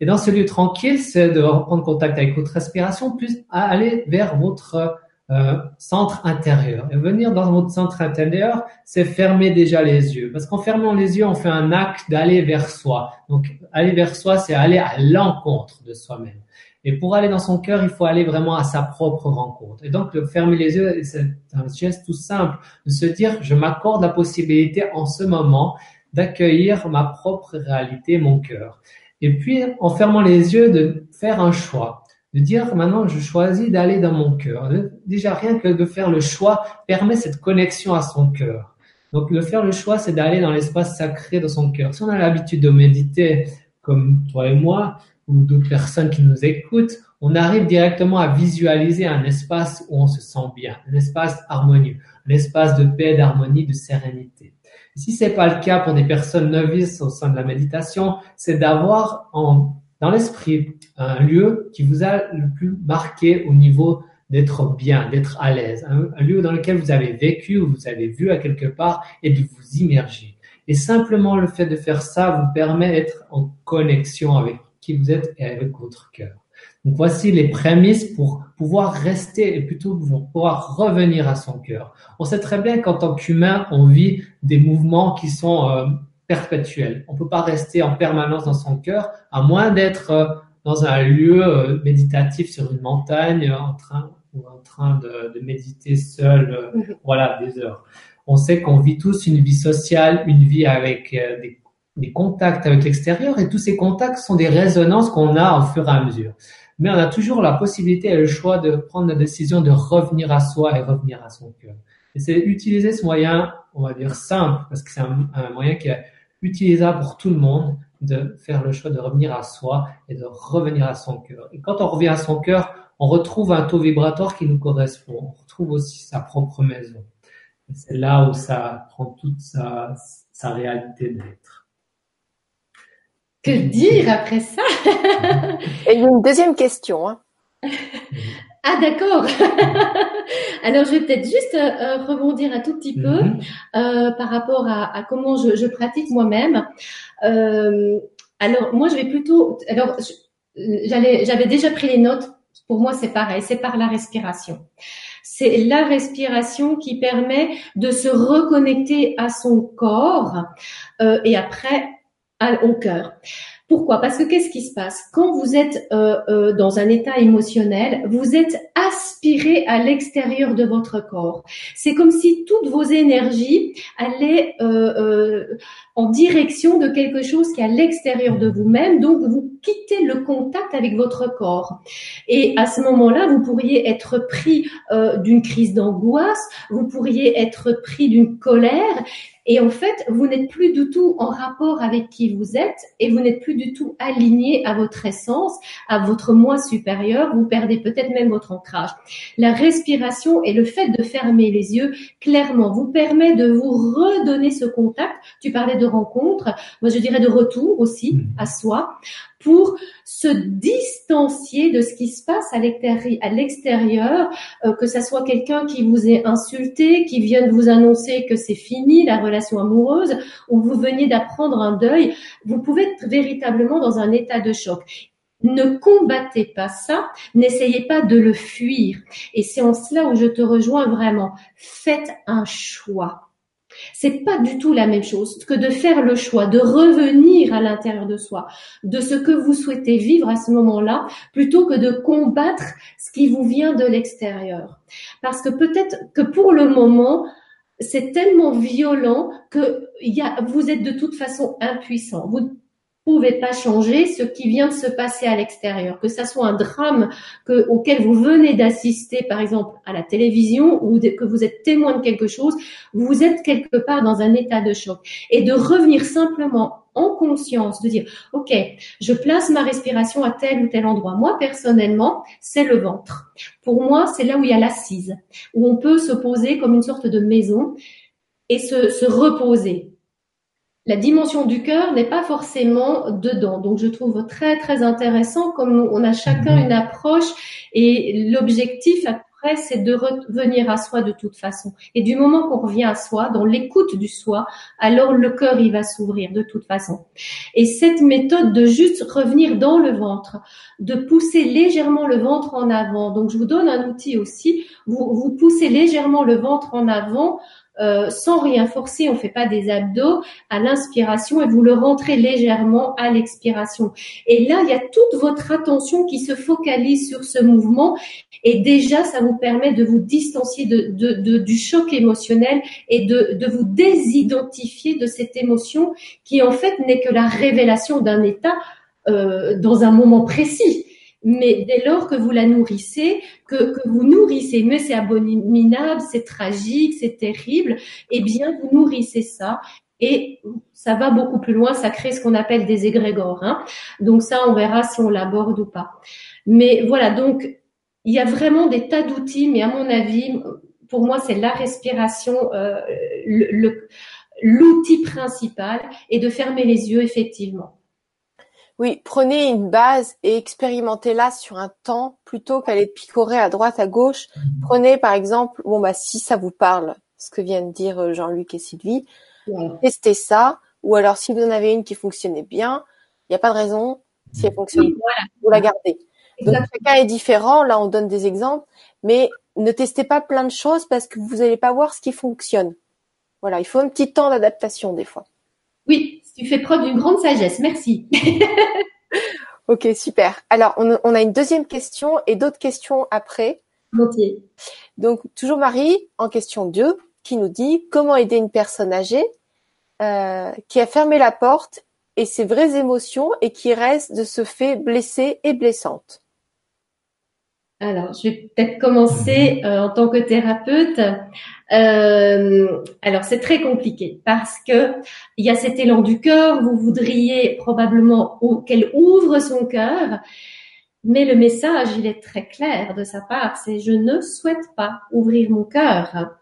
Et dans ce lieu tranquille, c'est de reprendre contact avec votre respiration, puis aller vers votre euh, centre intérieur. Et venir dans votre centre intérieur, c'est fermer déjà les yeux. Parce qu'en fermant les yeux, on fait un acte d'aller vers soi. Donc, aller vers soi, c'est aller à l'encontre de soi-même. Et pour aller dans son cœur, il faut aller vraiment à sa propre rencontre. Et donc, fermer les yeux, c'est un geste tout simple de se dire, je m'accorde la possibilité en ce moment d'accueillir ma propre réalité, mon cœur. Et puis, en fermant les yeux, de faire un choix de dire maintenant je choisis d'aller dans mon cœur. Déjà rien que de faire le choix permet cette connexion à son cœur. Donc le faire le choix, c'est d'aller dans l'espace sacré de son cœur. Si on a l'habitude de méditer, comme toi et moi, ou d'autres personnes qui nous écoutent, on arrive directement à visualiser un espace où on se sent bien, un espace harmonieux, un espace de paix, d'harmonie, de sérénité. Si c'est pas le cas pour des personnes novices au sein de la méditation, c'est d'avoir en dans l'esprit un lieu qui vous a le plus marqué au niveau d'être bien, d'être à l'aise, un, lieu dans lequel vous avez vécu, ou vous avez vu à quelque part et de vous immerger. Et simplement le fait de faire ça vous permet d'être en connexion avec qui vous êtes et avec votre cœur. Donc voici les prémices pour pouvoir rester et plutôt pour pouvoir revenir à son cœur. On sait très bien qu'en tant qu'humain, on vit des mouvements qui sont euh, perpétuel. On peut pas rester en permanence dans son cœur, à moins d'être euh, dans un lieu euh, méditatif sur une montagne, en train ou en train de, de méditer seul, euh, mhm. voilà, des heures. On sait qu'on vit tous une vie sociale, une vie avec des, des contacts avec l'extérieur, et tous ces contacts sont des résonances qu'on a au fur et à mesure. Mais on a toujours la possibilité et le choix de prendre la décision de revenir à soi et revenir à son cœur. Et c'est utiliser ce moyen, on va dire simple, parce que c'est un, un moyen qui est utilisable pour tout le monde de faire le choix de revenir à soi et de revenir à son cœur. Et quand on revient à son cœur, on retrouve un taux vibratoire qui nous correspond. On retrouve aussi sa propre maison. C'est là où ça prend toute sa, sa réalité d'être. Que dire après ça? Et il y a une deuxième question. Hein. Ah d'accord. Alors je vais peut-être juste euh, euh, rebondir un tout petit peu mhm. euh, par rapport à, comment je, pratique moi-même. alors moi je vais plutôt. Alors j'allais, j'avais déjà pris les notes. Pour moi c'est pareil, c'est par la respiration. C'est la respiration qui permet de se reconnecter à son corps et après au cœur. Pourquoi? Parce que qu'est-ce qui se passe? Quand vous êtes euh, euh, dans un état émotionnel, vous êtes aspiré à l'extérieur de votre corps. C'est comme si toutes vos énergies allaient euh, en direction de quelque chose qui est à l'extérieur de vous-même. Donc, vous quittez le contact avec votre corps. Et à ce moment-là, vous pourriez être pris d'une crise d'angoisse, vous pourriez être pris d'une colère et en fait, vous n'êtes plus du tout en rapport avec qui vous êtes et vous n'êtes plus du tout aligné à votre essence, à votre moi supérieur. Vous perdez peut-être même votre ancrage. La respiration et le fait de fermer les yeux, clairement, vous permet de vous redonner ce contact. Tu parlais de rencontre. Moi, je dirais de retour aussi mmh. à soi pour se distancier de ce qui se passe à l'extérieur, euh, que ça soit quelqu'un qui vous ait insulté, qui vienne vous annoncer que c'est fini la relation amoureuse, ou vous veniez d'apprendre un deuil, vous pouvez être véritablement dans un état de choc. Ne combattez pas ça, n'essayez pas de le fuir. Et c'est en cela où je te rejoins vraiment. Faites un choix c'est pas du tout la même chose que de faire le choix de revenir à l'intérieur de soi, de ce que vous souhaitez vivre à ce moment-là, plutôt que de combattre ce qui vous vient de l'extérieur. Parce que peut-être que pour le moment, c'est tellement violent que vous êtes de toute façon impuissant. Pouvez pas changer ce qui vient de se passer à l'extérieur, que ça soit un drame que, auquel vous venez d'assister, par exemple à la télévision, ou que vous êtes témoin de quelque chose, vous êtes quelque part dans un état de choc. Et de revenir simplement en conscience, de dire, OK, je place ma respiration à tel ou tel endroit. Moi, personnellement, c'est le ventre. Pour moi, c'est là où il y a l'assise, où on peut se poser comme une sorte de maison et se reposer la dimension du cœur n'est pas forcément dedans. Donc je trouve très très intéressant comme on a chacun mhm. une approche et l'objectif après c'est de revenir à soi de toute façon. Et du moment qu'on revient à soi, dans l'écoute du soi, alors le cœur il va s'ouvrir de toute façon. Et cette méthode de juste revenir dans le ventre, de pousser légèrement le ventre en avant. Donc je vous donne un outil aussi. Vous, vous poussez légèrement le ventre en avant euh, sans rien forcer, on fait pas des abdos à l'inspiration et vous le rentrez légèrement à l'expiration. Et là, il y a toute votre attention qui se focalise sur ce mouvement et déjà, ça vous permet de vous distancier du choc émotionnel et de, de vous désidentifier de cette émotion qui en fait n'est que la révélation d'un état euh, dans un moment précis. Mais dès lors que vous la nourrissez, que, vous nourrissez, mais c'est abominable, c'est tragique, c'est terrible, eh bien, vous nourrissez ça et ça va beaucoup plus loin, ça crée ce qu'on appelle des égrégores. Hein. Donc ça, on verra si on l'aborde ou pas. Mais voilà, donc il y a vraiment des tas d'outils, mais à mon avis, pour moi, c'est la respiration, euh, l'outil principal, et de fermer les yeux, effectivement. Oui, prenez une base et expérimentez-la sur un temps plutôt qu'aller picorer à droite, à gauche. Mhm. Prenez par exemple, bon bah si ça vous parle, ce que viennent de dire euh, Jean-Luc et Sylvie, testez ça. Ou alors si vous en avez une qui fonctionnait bien, il n'y a pas de raison. Si elle fonctionne, vous la gardez. Donc chacun est différent. Là, on donne des exemples, mais ne testez pas plein de choses parce que vous n'allez pas voir ce qui fonctionne. Voilà, il faut un petit temps d'adaptation des fois. Oui, tu fais preuve d'une grande sagesse. Merci. ok, super. Alors, on, a une deuxième question et d'autres questions après. Donc, toujours Marie, en question 2, qui nous dit comment aider une personne âgée euh, qui a fermé la porte et ses vraies émotions et qui reste de ce fait blessée et blessante? Alors, je vais peut-être commencer euh, en tant que thérapeute. Euh, alors, c'est très compliqué parce que il y a cet élan du cœur. Vous voudriez probablement qu'elle ouvre son cœur, mais le message, il est très clair de sa part. C'est je ne souhaite pas ouvrir mon cœur.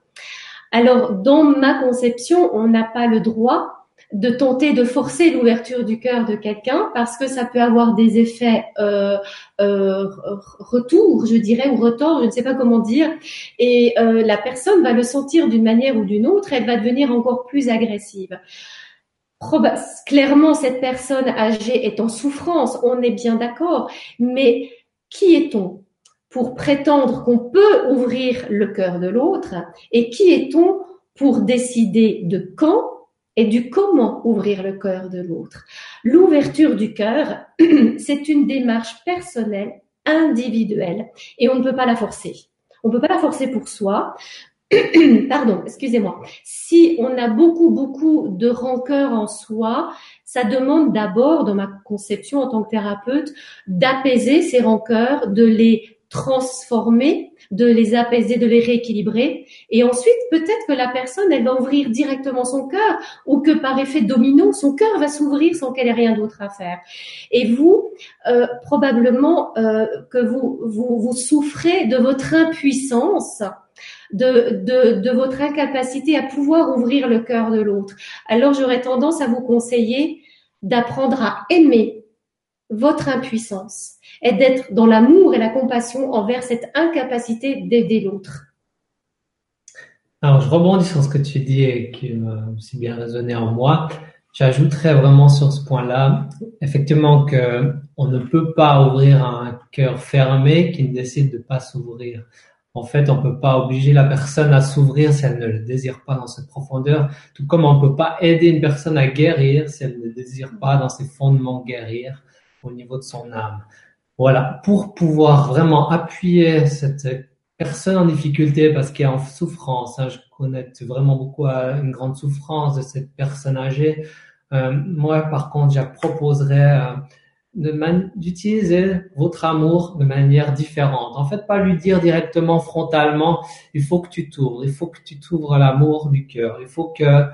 Alors, dans ma conception, on n'a pas le droit de tenter de forcer l'ouverture du cœur de quelqu'un parce que ça peut avoir des effets euh, euh, retour, je dirais, ou retort, je ne sais pas comment dire, et euh, la personne va le sentir d'une manière ou d'une autre, elle va devenir encore plus agressive. clairement, cette personne âgée est en souffrance, on est bien d'accord, mais qui est-on pour prétendre qu'on peut ouvrir le cœur de l'autre et qui est-on pour décider de quand et du comment ouvrir le cœur de l'autre. L'ouverture du cœur, c'est une démarche personnelle, individuelle, et on ne peut pas la forcer. On ne peut pas la forcer pour soi. Pardon, excusez-moi. Si on a beaucoup, beaucoup de rancœur en soi, ça demande d'abord, dans ma conception en tant que thérapeute, d'apaiser ces rancœurs, de les transformer, de les apaiser, de les rééquilibrer. Et ensuite, peut-être que la personne, elle va ouvrir directement son cœur ou que par effet domino, son cœur va s'ouvrir sans qu'elle ait rien d'autre à faire. Et vous, euh, probablement euh, que vous, vous, vous souffrez de votre impuissance. De, de, de votre incapacité à pouvoir ouvrir le cœur de l'autre. Alors j'aurais tendance à vous conseiller d'apprendre à aimer votre impuissance est d'être dans l'amour et la compassion envers cette incapacité d'aider l'autre. Alors, je rebondis sur ce que tu dis et qui m'a aussi bien résonné en moi. J'ajouterais vraiment sur ce point-là, effectivement, que on ne peut pas ouvrir un cœur fermé qui ne décide de pas s'ouvrir. En fait, on peut pas obliger la personne à s'ouvrir si elle ne le désire pas dans cette profondeur, tout comme on peut pas aider une personne à guérir si elle ne désire pas dans ses fondements guérir au niveau de son âme. Voilà, pour pouvoir vraiment appuyer cette personne en difficulté parce qu'elle est en souffrance, hein, je connais vraiment beaucoup une grande souffrance de cette personne âgée, Euh, moi, par contre, je proposerais euh, d'utiliser votre amour de manière différente. En fait, pas lui dire directement frontalement, il faut que tu t'ouvres, il faut que tu t'ouvres l'amour du cœur, il faut que,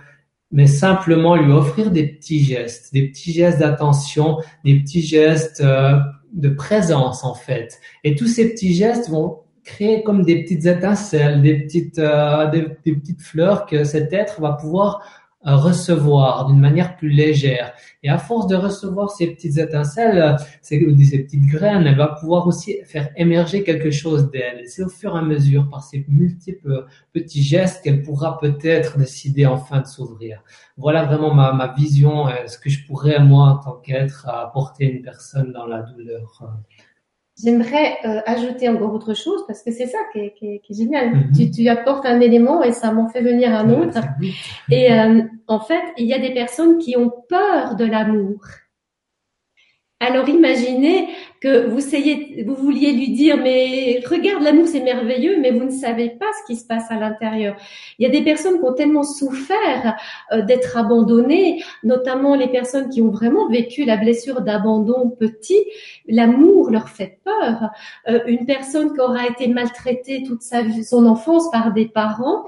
mais simplement lui offrir des petits gestes, des petits gestes d'attention, des petits gestes euh, de présence en fait. Et tous ces petits gestes vont créer comme des petites étincelles, des petites, euh, des, petites fleurs que cet être va pouvoir recevoir d'une manière plus légère. Et à force de recevoir ces petites étincelles, ces, ces petites graines, elle va pouvoir aussi faire émerger quelque chose d'elle. C'est au fur et à mesure, par ces multiples petits gestes, qu'elle pourra peut-être décider enfin de s'ouvrir. Voilà vraiment ma, ma vision, euh, ce que je pourrais, moi, en tant qu'être, apporter une personne dans la douleur. J'aimerais euh, ajouter encore autre chose parce que c'est ça qui est, qui est, qui est génial. Mhm. tu, tu, apportes un élément et ça m'en fait venir un autre. Et euh, en fait, il y a des personnes qui ont peur de l'amour. Alors imaginez que vous, vous vouliez lui dire, mais regarde l'amour, c'est merveilleux, mais vous ne savez pas ce qui se passe à l'intérieur. Il y a des personnes qui ont tellement souffert euh, d'être abandonnées, notamment les personnes qui ont vraiment vécu la blessure d'abandon petit. L'amour leur fait peur. Euh, une personne qui aura été maltraitée toute sa vie, son enfance par des parents,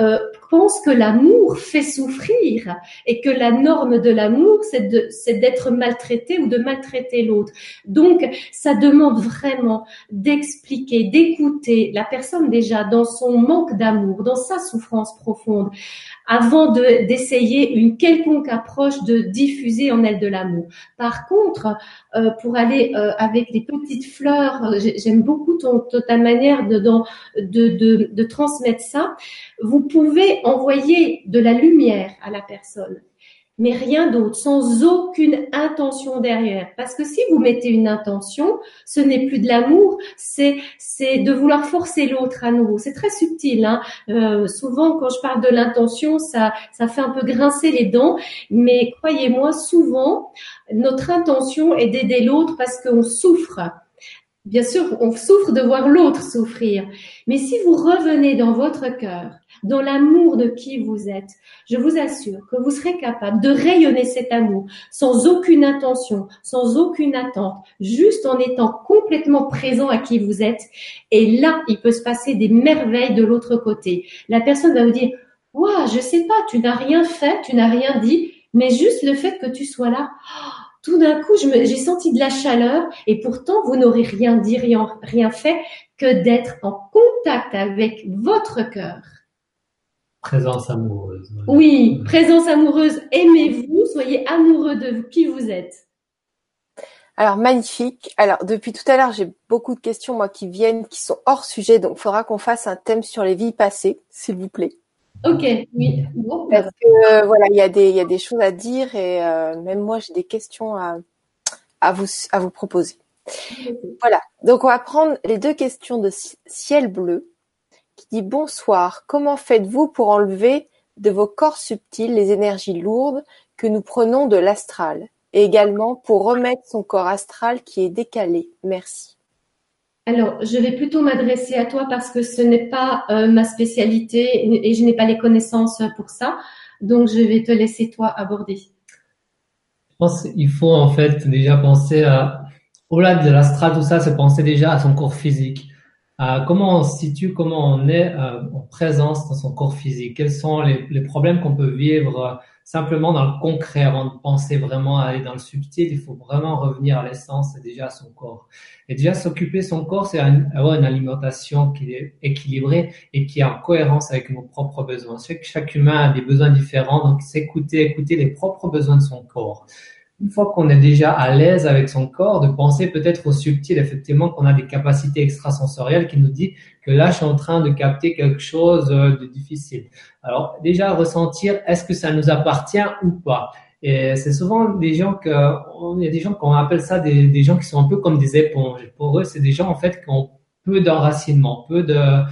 euh, pense que l'amour fait souffrir et que la norme de l'amour, c'est d'être maltraité ou de maltraiter l'autre. Donc, ça demande vraiment d'expliquer, d'écouter la personne déjà dans son manque d'amour, dans sa souffrance profonde, avant de d'essayer une quelconque approche de diffuser en elle de l'amour. Par contre, euh, pour aller euh, avec les petites fleurs, j'aime beaucoup ton, ta manière de transmettre ça. Vous pouvez envoyer de la lumière à la personne mais rien d'autre, sans aucune intention derrière. Parce que si vous mettez une intention, ce n'est plus de l'amour, c'est c'est de vouloir forcer l'autre à nouveau. C'est très subtil. Hein euh, souvent, quand je parle de l'intention, ça ça fait un peu grincer les dents, mais croyez-moi, souvent notre intention est d'aider l'autre parce qu'on souffre. Bien sûr, on souffre de voir l'autre souffrir. Mais si vous revenez dans votre cœur, dans l'amour de qui vous êtes, je vous assure que vous serez capable de rayonner cet amour sans aucune intention, sans aucune attente, juste en étant complètement présent à qui vous êtes. Et là, il peut se passer des merveilles de l'autre côté. La personne va vous dire, Ouah, je sais pas, tu n'as rien fait, tu n'as rien dit, mais juste le fait que tu sois là, tout d'un coup, j'ai senti de la chaleur et pourtant, vous n'aurez rien dit, rien, rien fait que d'être en contact avec votre cœur. Présence amoureuse. Oui, présence amoureuse. Aimez-vous, soyez amoureux de qui vous êtes. Alors magnifique. Alors depuis tout à l'heure, j'ai beaucoup de questions moi qui viennent, qui sont hors sujet, donc il faudra qu'on fasse un thème sur les vies passées, s'il vous plaît. Ok, oui. Parce que euh, voilà, il y a des il y a des choses à dire et euh, même moi j'ai des questions à à vous à vous proposer. Voilà. Donc on va prendre les deux questions de ciel bleu qui dit bonsoir. Comment faites-vous pour enlever de vos corps subtils les énergies lourdes que nous prenons de l'astral et également pour remettre son corps astral qui est décalé? Merci. Alors, je vais plutôt m'adresser à toi parce que ce n'est pas euh, ma spécialité et je n'ai pas les connaissances pour ça. Donc, je vais te laisser toi aborder. Je pense qu'il faut en fait déjà penser à, au-delà de l'astral, tout ça, c'est penser déjà à son corps physique. À comment on se situe, comment on est euh, en présence dans son corps physique? Quels sont les problèmes qu'on peut vivre simplement dans le concret avant de penser vraiment à aller dans le subtil. Il faut vraiment revenir à l'essence et déjà à son corps. Et déjà s'occuper son corps, c'est avoir une alimentation qui est équilibrée et qui est en cohérence avec nos propres besoins. C'est que chaque humain a des besoins différents, donc s'écouter, écouter les propres besoins de son corps une fois qu'on est déjà à l'aise avec son corps, de penser peut-être au subtil, effectivement, qu'on a des capacités extrasensorielles qui nous dit que là, je suis en train de capter quelque chose euh, de difficile. Alors, déjà, ressentir, est-ce que ça nous appartient ou pas? Et c'est souvent des gens que, il y a des gens qu'on appelle ça des, des gens qui sont un peu comme des éponges. Pour eux, c'est des gens, en fait, qui ont peu d'enracinement, peu de,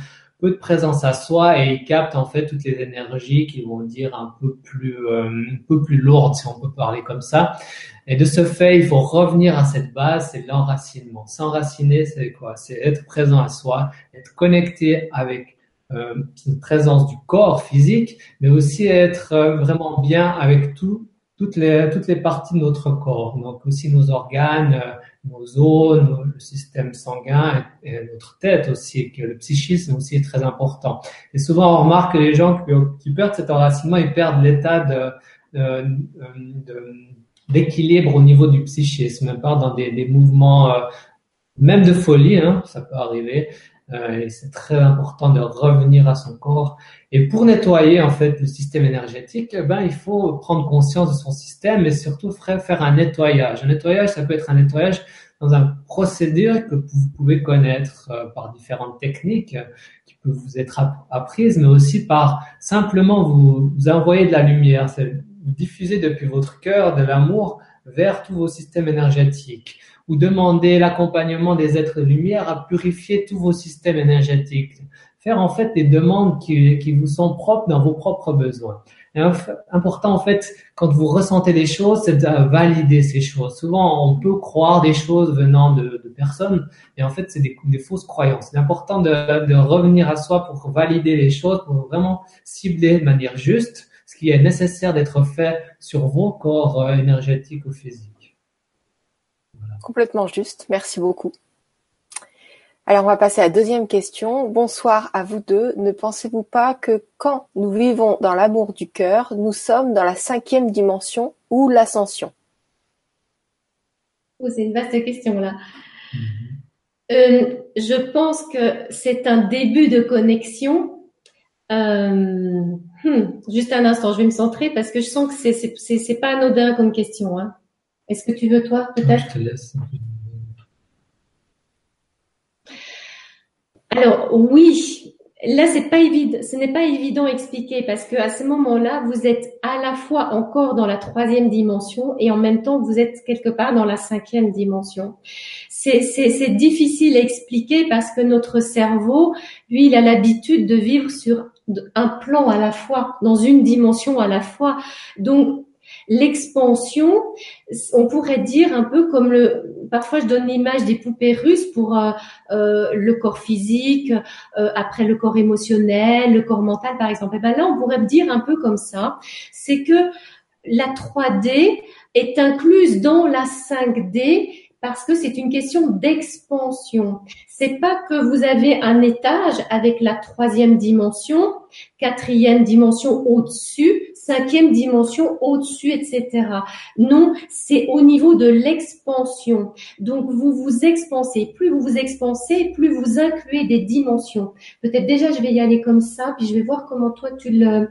peu de présence à soi et ils captent en fait toutes les énergies qui vont dire un peu plus euh, un peu plus lourdes si on peut parler comme ça. Et de ce fait il faut revenir à cette base c'est l'enracinement. S'enraciner c'est quoi? C'est être présent à soi être connecté avec euh, une présence du corps physique mais aussi être euh, vraiment bien avec tout toutes les, toutes les parties de notre corps, donc aussi nos organes, nos os, le système sanguin et, notre tête aussi, que le psychisme aussi est très important. Et souvent, on remarque que les gens qui, perdent cet enracinement, ils perdent l'état de, d'équilibre au niveau du psychisme, même pas dans des, des mouvements, euh, même de folie, hein, ça peut arriver. Euh, et c'est très important de revenir à son corps. Et pour nettoyer en fait le système énergétique, ben il faut prendre conscience de son système et surtout faire un nettoyage. Un nettoyage, ça peut être un nettoyage dans un procédure que vous pouvez connaître euh, par différentes techniques qui peuvent vous être apprises, mais aussi par simplement vous, vous envoyer de la lumière, vous diffuser depuis votre cœur de l'amour vers tous vos systèmes énergétiques ou demander l'accompagnement des êtres lumière à purifier tous vos systèmes énergétiques. Faire en fait des demandes qui, qui vous sont propres dans vos propres besoins. Et important en fait, quand vous ressentez des choses, c'est de valider ces choses. Souvent, on peut croire des choses venant de, de personnes, et en fait, c'est des, des, fausses croyances. C'est important de, de revenir à soi pour valider les choses, pour vraiment cibler de manière juste ce qui est nécessaire d'être fait sur vos corps euh, énergétiques ou physiques. Complètement juste. Merci beaucoup. Alors, on va passer à la deuxième question. Bonsoir à vous deux. Ne pensez-vous pas que quand nous vivons dans l'amour du cœur, nous sommes dans la cinquième dimension ou l'ascension? Oh, C'est une vaste question là. Mm-hmm. Euh, je pense que c'est un début de connexion. Euh, hmm, juste un instant, je vais me centrer parce que je sens que c'est c'est pas anodin comme question. Hein. Est-ce que tu veux toi peut-être? Je te laisse. Alors oui, là c'est pas évident, ce n'est pas évident à expliquer parce que à ce moment-là, vous êtes à la fois encore dans la troisième dimension et en même temps vous êtes quelque part dans la cinquième dimension. C'est difficile à expliquer parce que notre cerveau, lui, il a l'habitude de vivre sur un plan à la fois, dans une dimension à la fois. Donc L'expansion, on pourrait dire un peu comme le. Parfois, je donne l'image des poupées russes pour euh, euh, le corps physique, euh, après le corps émotionnel, le corps mental, par exemple. Et ben là, on pourrait dire un peu comme ça. C'est que la 3D est incluse dans la 5D parce que c'est une question d'expansion. C'est pas que vous avez un étage avec la troisième dimension, quatrième dimension au-dessus, cinquième dimension au-dessus, etc. Non, c'est au niveau de l'expansion. Donc vous vous expansez. Plus vous vous expansez, plus vous incluez des dimensions. Peut-être déjà je vais y aller comme ça, puis je vais voir comment toi tu le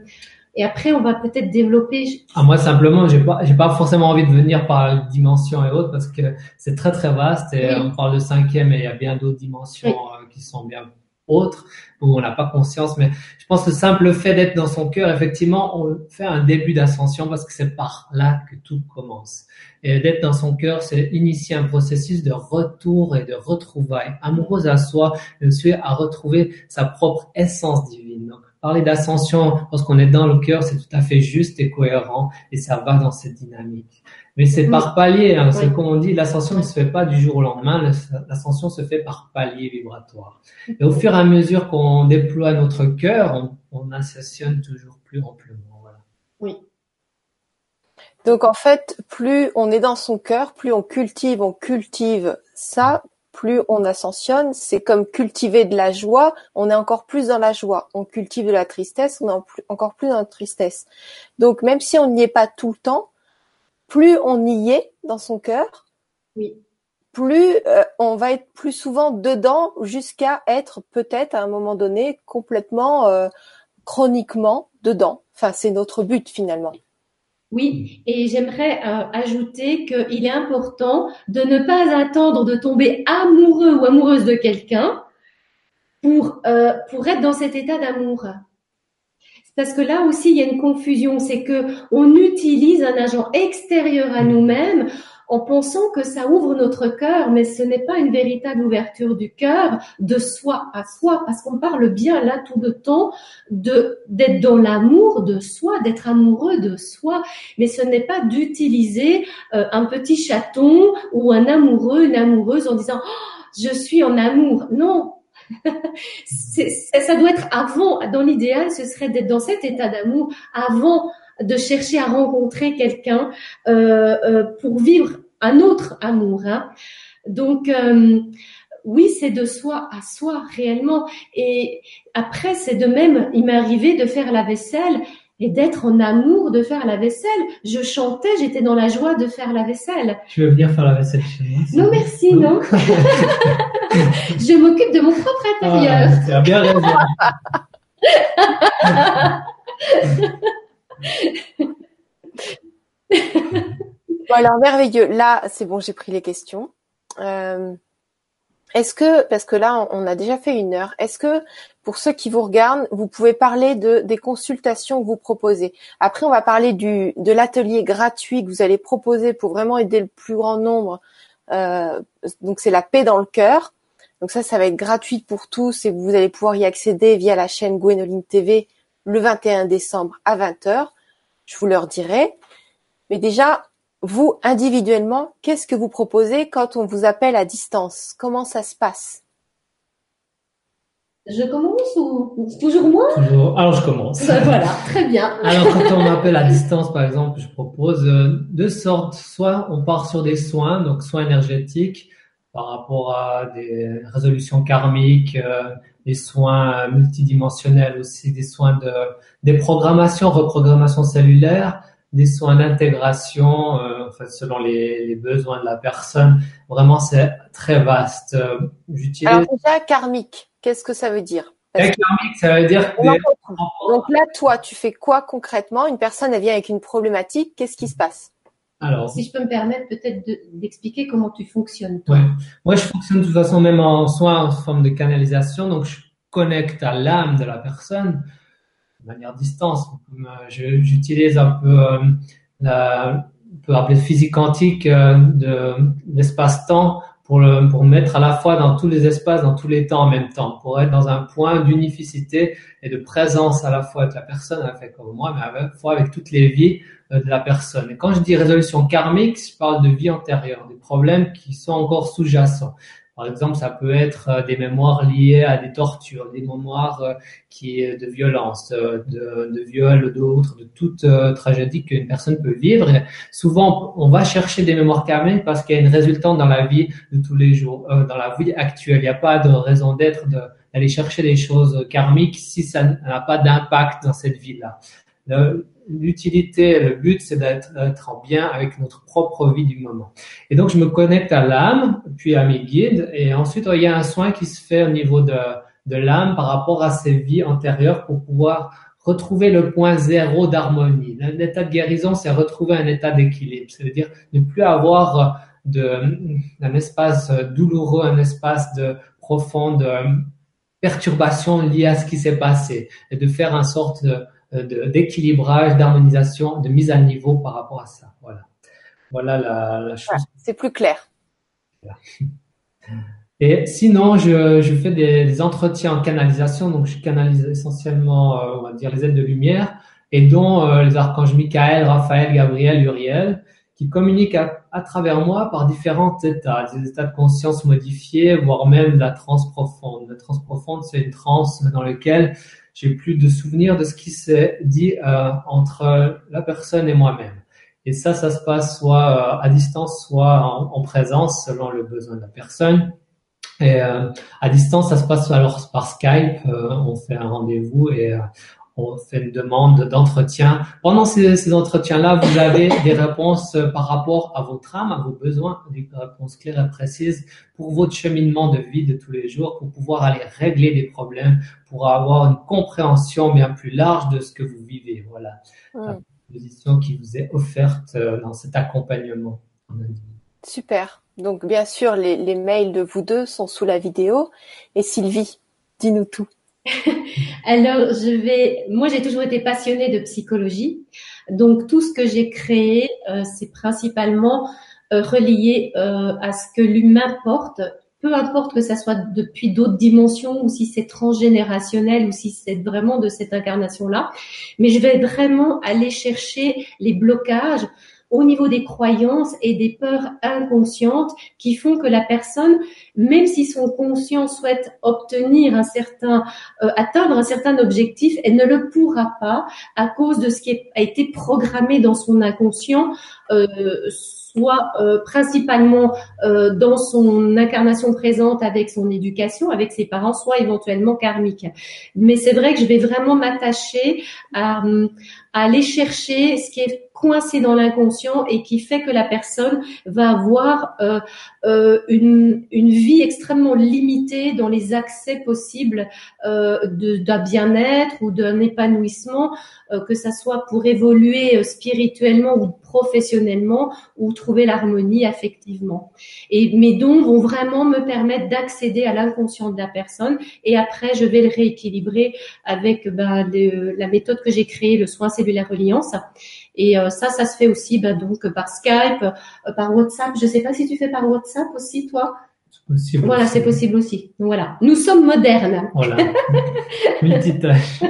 et après, on va peut-être développer. Ah, moi, simplement, j'ai pas, j'ai pas forcément envie de venir par dimension et autres parce que c'est très très vaste et on parle de cinquième et il y a bien d'autres dimensions euh, qui sont bien autres où on n'a pas conscience. Mais je pense que le simple fait d'être dans son cœur, effectivement, on fait un début d'ascension parce que c'est par là que tout commence. Et d'être dans son cœur, c'est initier un processus de retour et de retrouvailles amoureuse à soi, de à retrouver sa propre essence divine. Parler d'ascension lorsqu'on est dans le cœur, c'est tout à fait juste et cohérent et ça va dans cette dynamique. Mais c'est par palier, hein, c'est comme on dit, l'ascension ne se fait pas du jour au lendemain, l'ascension se fait par palier vibratoire. Et au fur et à mesure qu'on déploie notre cœur, on, on ascensionne toujours plus amplement. Voilà. Oui. Donc en fait, plus on est dans son cœur, plus on cultive, on cultive ça, plus on ascensionne, c'est comme cultiver de la joie, on est encore plus dans la joie. On cultive de la tristesse, on est encore plus dans la tristesse. Donc même si on n'y est pas tout le temps, plus on y est dans son cœur, oui. plus euh, on va être plus souvent dedans jusqu'à être peut-être à un moment donné complètement euh, chroniquement dedans. Enfin, c'est notre but finalement. Oui, et j'aimerais euh, ajouter qu'il est important de ne pas attendre de tomber amoureux ou amoureuse de quelqu'un pour, euh, pour être dans cet état d'amour. Parce que là aussi, il y a une confusion, c'est que on utilise un agent extérieur à nous-mêmes en pensant que ça ouvre notre cœur, mais ce n'est pas une véritable ouverture du cœur de soi à soi, parce qu'on parle bien là tout le temps de d'être dans l'amour de soi, d'être amoureux de soi, mais ce n'est pas d'utiliser euh, un petit chaton ou un amoureux, une amoureuse en disant oh, je suis en amour. Non, ça doit être avant. Dans l'idéal, ce serait d'être dans cet état d'amour avant de chercher à rencontrer quelqu'un euh, euh, pour vivre un autre amour. Hein. Donc euh, oui, c'est de soi à soi réellement. Et après, c'est de même, il m'est arrivé de faire la vaisselle et d'être en amour de faire la vaisselle. Je chantais, j'étais dans la joie de faire la vaisselle. Tu veux venir faire la vaisselle chez moi Non, merci, non. je m'occupe de mon propre intérieur. Ah, bien raison. bon alors merveilleux. Là, c'est bon, j'ai pris les questions. Euh, est-ce que, parce que là, on a déjà fait une heure, est-ce que pour ceux qui vous regardent, vous pouvez parler de des consultations que vous proposez? Après, on va parler de l'atelier gratuit que vous allez proposer pour vraiment aider le plus grand nombre. Euh, donc c'est la paix dans le cœur. Donc ça, ça va être gratuit pour tous et vous allez pouvoir y accéder via la chaîne Gwenoline TV le 21 décembre à 20h. Je vous le redirai. Mais déjà, vous, individuellement, qu'est-ce que vous proposez quand on vous appelle à distance? Comment ça se passe? Je commence ou toujours moi? Toujours. Alors je commence. Ben voilà, très bien. Alors quand on m'appelle à distance, par exemple, je propose euh, deux sortes. Soit on part sur des soins, donc soins énergétiques par rapport à des résolutions karmiques, euh, des soins multidimensionnels aussi, des soins de des programmations, reprogrammation cellulaire, des soins d'intégration, euh, en fait, selon les, les, besoins de la personne. Vraiment, c'est très vaste. Euh, j'utilise... Alors déjà, karmique, qu'est-ce que ça veut dire? Karmique, ça veut dire que... Donc là, toi, tu fais quoi concrètement? Une personne, elle vient avec une problématique, qu'est-ce qui se passe? Alors, si je peux me permettre peut-être d'expliquer comment tu fonctionnes. Toi. Ouais. Moi, je fonctionne de toute façon même en soit en forme de canalisation, donc je connecte à l'âme de la personne de manière distance. Euh, j'utilise un peu euh, la, on peut appeler physique quantique euh, de l'espace-temps pour, le, pour mettre à la fois dans tous les espaces, dans tous les temps en même temps, pour être dans un point d'unificité et de présence à la fois avec la personne, comme moi, mais à la fois avec toutes les vies de la personne. Et quand je dis résolution karmique, je parle de vie antérieure, des problèmes qui sont encore sous-jacents. Par exemple, ça peut être euh, des mémoires liées à des tortures, des mémoires euh, qui de violence, de, de viol, d'autres, de toute euh, tragédie qu'une personne peut vivre. Souvent, on va chercher des mémoires karmiques parce qu'il y a une résultante dans la vie de tous les jours, dans la vie actuelle. Il n'y a pas de raison d'être d'aller chercher des choses karmiques si ça n'a pas d'impact dans cette vie-là l'utilité, le but, c'est d'être en bien avec notre propre vie du moment. Et donc, je me connecte à l'âme, puis à mes guides, et ensuite, il y a un soin qui se fait au niveau de, de l'âme par rapport à ses vies antérieures pour pouvoir retrouver le point zéro d'harmonie. L'état de guérison, c'est retrouver un état d'équilibre, c'est-à-dire ne plus avoir de, un espace douloureux, un espace de profonde perturbation liée à ce qui s'est passé, et de faire en sorte de euh, d'équilibrage, d'harmonisation, de mise à niveau par rapport à ça. Voilà, voilà la, la chose. c'est plus clair. Et sinon, je, je fais des, des, entretiens en canalisation, donc je canalise essentiellement, euh, on va dire, les aides de lumière, et dont euh, les archanges Michael, Raphaël, Gabriel, Uriel, qui communiquent à, à, travers moi par différents états, des états de conscience modifiés, voire même de la transe profonde. La transe profonde, c'est une transe dans laquelle j'ai plus de souvenirs de ce qui s'est dit euh, entre la personne et moi-même. Et ça, ça se passe soit euh, à distance, soit en, en, présence, selon le besoin de la personne. Et euh, à distance, ça se passe alors par Skype. Euh, on fait un rendez-vous et euh, on fait une demande d'entretien. Pendant ces, ces entretiens-là, vous avez des réponses par rapport à votre âme, à vos besoins, des réponses claires et précises pour votre cheminement de vie de tous les jours, pour pouvoir aller régler des problèmes, pour avoir une compréhension bien plus large de ce que vous vivez. Voilà la position qui vous est offerte euh, dans cet accompagnement. Super. Donc bien sûr, les, les mails de vous deux sont sous la vidéo. Et Sylvie, dis-nous tout. Alors, je vais. Moi, j'ai toujours été passionnée de psychologie, donc tout ce que j'ai créé, euh, c'est principalement euh, relié euh, à ce que l'humain porte, peu importe que ça soit depuis d'autres dimensions ou si c'est transgénérationnel ou si c'est vraiment de cette incarnation-là. Mais je vais vraiment aller chercher les blocages au niveau des croyances et des peurs inconscientes qui font que la personne, même si son conscient souhaite obtenir un certain, euh, atteindre un certain objectif, elle ne le pourra pas à cause de ce qui a été programmé dans son inconscient. Euh, soit euh, principalement euh, dans son incarnation présente avec son éducation, avec ses parents, soit éventuellement karmique. Mais c'est vrai que je vais vraiment m'attacher à, à aller chercher ce qui est coincé dans l'inconscient et qui fait que la personne va avoir euh, euh, une, une, vie extrêmement limitée dans les accès possibles euh, d'un bien-être ou d'un épanouissement, euh, que ça soit pour évoluer euh, spirituellement ou professionnellement ou trouver l'harmonie affectivement. Et mes dons vont vraiment me permettre d'accéder à l'inconscient de la personne et après je vais le rééquilibrer avec ben, la méthode que j'ai créée, le soin cellulaire reliance. Et euh, ça, ça se fait aussi ben, donc par Skype, par WhatsApp. Je sais pas si tu fais par WhatsApp aussi, toi. Possible voilà, c'est possible aussi. Donc, voilà, nous sommes modernes. Voilà, multitâche.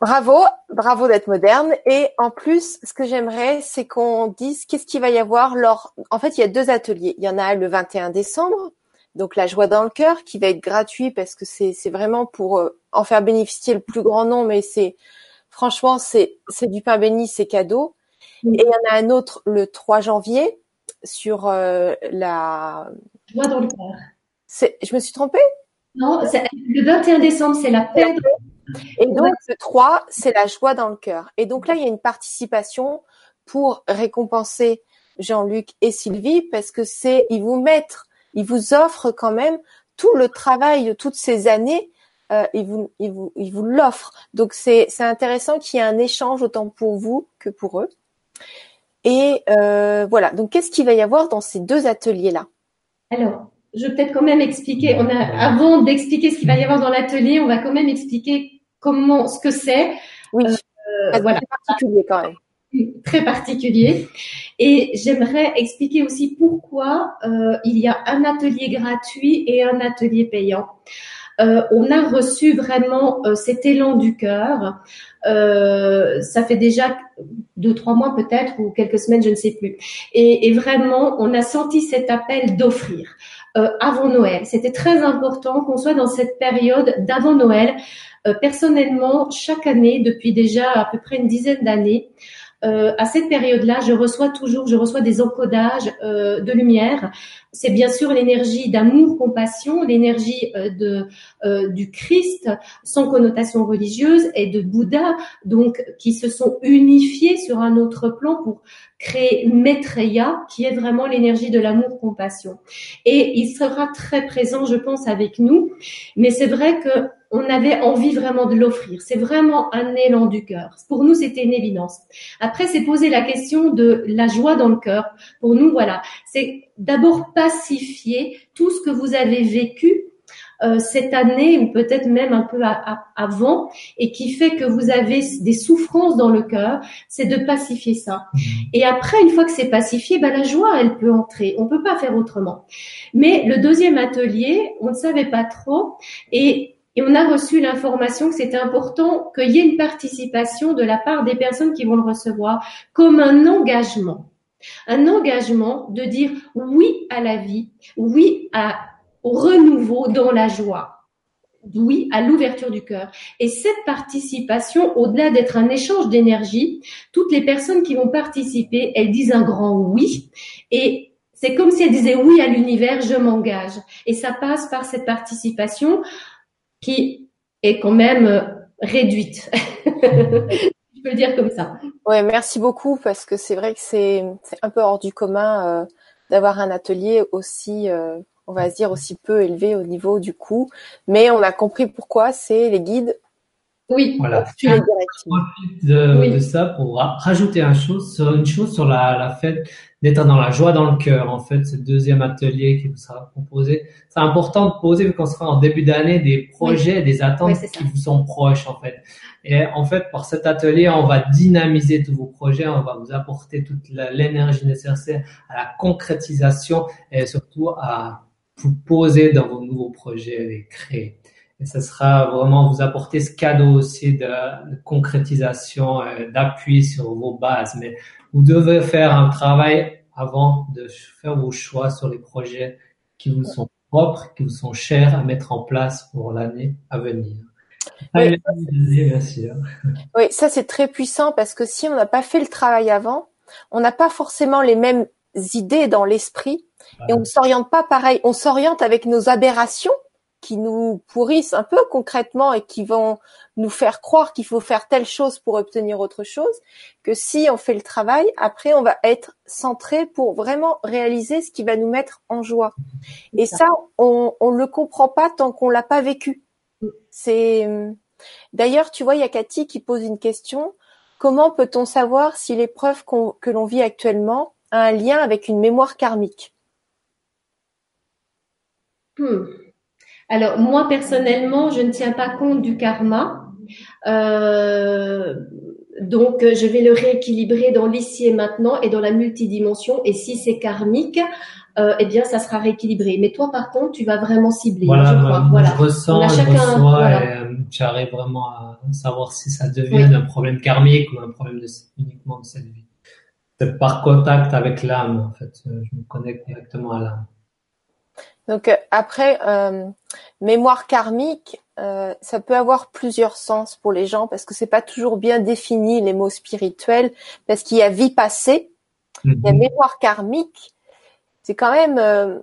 Bravo, bravo d'être moderne. Et en plus, ce que j'aimerais, c'est qu'on dise qu'est-ce qu'il va y avoir lors. En fait, il y a deux ateliers. Il y en a le 21 décembre, donc la joie dans le cœur, qui va être gratuit parce que c'est vraiment pour euh, en faire bénéficier le plus grand nombre. Mais c'est franchement, c'est c'est du pain béni, c'est cadeau. Et il y en a un autre le 3 janvier sur euh, la. Joie dans le cœur. Je me suis trompée? Non, le 21 décembre, c'est la paix. Et donc, le 3, c'est la joie dans le cœur. Et donc là, il y a une participation pour récompenser Jean-Luc et Sylvie parce que c'est, ils vous mettent, ils vous offrent quand même tout le travail de toutes ces années. Euh, ils vous, ils vous, ils vous l'offrent. Donc c'est, c'est intéressant qu'il y ait un échange autant pour vous que pour eux. Et euh, voilà. Donc qu'est-ce qu'il va y avoir dans ces deux ateliers-là? Alors, je vais peut-être quand même expliquer. On a, avant d'expliquer ce qu'il va y avoir dans l'atelier, on va quand même expliquer comment, ce que c'est. Oui, euh, voilà. particulier quand même. Très particulier. Et j'aimerais expliquer aussi pourquoi euh, il y a un atelier gratuit et un atelier payant. Euh, on a reçu vraiment euh, cet élan du cœur. Euh, ça fait déjà deux, trois mois peut-être ou quelques semaines, je ne sais plus. Et, et vraiment, on a senti cet appel d'offrir avant Noël. C'était très important qu'on soit dans cette période d'avant Noël personnellement, chaque année, depuis déjà à peu près une dizaine d'années, euh, à cette période-là, je reçois toujours, je reçois des encodages euh, de lumière. C'est bien sûr l'énergie d'amour, compassion, l'énergie de du Christ sans connotation religieuse et de Bouddha, donc qui se sont unifiés sur un autre plan pour créer Maitreya, qui est vraiment l'énergie de l'amour, compassion. Et il sera très présent, je pense, avec nous. Mais c'est vrai que on avait envie vraiment de l'offrir. C'est vraiment un élan du cœur. Pour nous, c'était une évidence. Après, c'est poser la question de la joie dans le cœur. Pour nous, voilà, c'est d'abord pacifier tout ce que vous avez vécu cette année ou peut-être même un peu avant et qui fait que vous avez des souffrances dans le cœur, c'est de pacifier ça. Mmh. Et après, une fois que c'est pacifié, ben, la joie, elle peut entrer. On peut pas faire autrement. Mais le deuxième atelier, on ne savait pas trop et et on a reçu l'information que c'était important qu'il y ait une participation de la part des personnes qui vont le recevoir comme un engagement. Un engagement de dire oui à la vie, oui à, au renouveau dans la joie, oui à l'ouverture du cœur. Et cette participation, au-delà d'être un échange d'énergie, toutes les personnes qui vont participer, elles disent un grand oui. Et c'est comme si elles disaient oui à l'univers, je m'engage. Et ça passe par cette participation qui est quand même euh, réduite. Je peux le dire comme ça. Ouais, merci beaucoup parce que c'est vrai que c'est un peu hors du commun euh, d'avoir un atelier aussi, euh, on va se dire aussi peu élevé au niveau du coût, mais on a compris pourquoi. C'est les guides oui. Voilà. Je profite de, de, ça pour rajouter une chose, une chose sur la, la fête d'être dans la joie dans le cœur. En fait, ce deuxième atelier qui vous sera proposé, c'est important de poser vu qu'on sera en début d'année des projets, des attentes qui vous sont proches en fait. Et en fait, par cet atelier, on va dynamiser tous vos projets, on va vous apporter toute l'énergie nécessaire à la concrétisation et surtout à vous poser dans vos nouveaux projets et créer. Et ce sera vraiment vous apporter ce cadeau aussi de, concrétisation, euh, d'appui sur vos bases. Mais vous devez faire un travail avant de faire vos choix sur les projets qui vous sont propres, qui vous sont chers à mettre en place pour l'année à venir. Oui, oui ça c'est très puissant parce que si on n'a pas fait le travail avant, on n'a pas forcément les mêmes idées dans l'esprit et on ne s'oriente pas pareil. On s'oriente avec nos aberrations qui nous pourrissent un peu concrètement et qui vont nous faire croire qu'il faut faire telle chose pour obtenir autre chose, que si on fait le travail, après on va être centré pour vraiment réaliser ce qui va nous mettre en joie. Et ça, on ne le comprend pas tant qu'on l'a pas vécu. C'est d'ailleurs, tu vois, il y a Cathy qui pose une question. Comment peut-on savoir si l'épreuve que l'on vit actuellement a un lien avec une mémoire karmique? Hmm. Alors moi personnellement, je ne tiens pas compte du karma. Euh, donc je vais le rééquilibrer dans l'ici et maintenant et dans la multidimension. Et si c'est karmique, euh, eh bien ça sera rééquilibré. Mais toi par contre, tu vas vraiment cibler. Voilà, je, crois. voilà. je ressens, je reçois et euh, j'arrive vraiment à savoir si ça devient un problème karmique ou un problème de, uniquement de cette vie. C'est par contact avec l'âme en fait. Je me connecte directement à l'âme. Donc euh, après, euh, mémoire karmique, euh, ça peut avoir plusieurs sens pour les gens parce que c'est pas toujours bien défini les mots spirituels parce qu'il y a vie passée, il y a mhm. mémoire karmique. C'est quand même,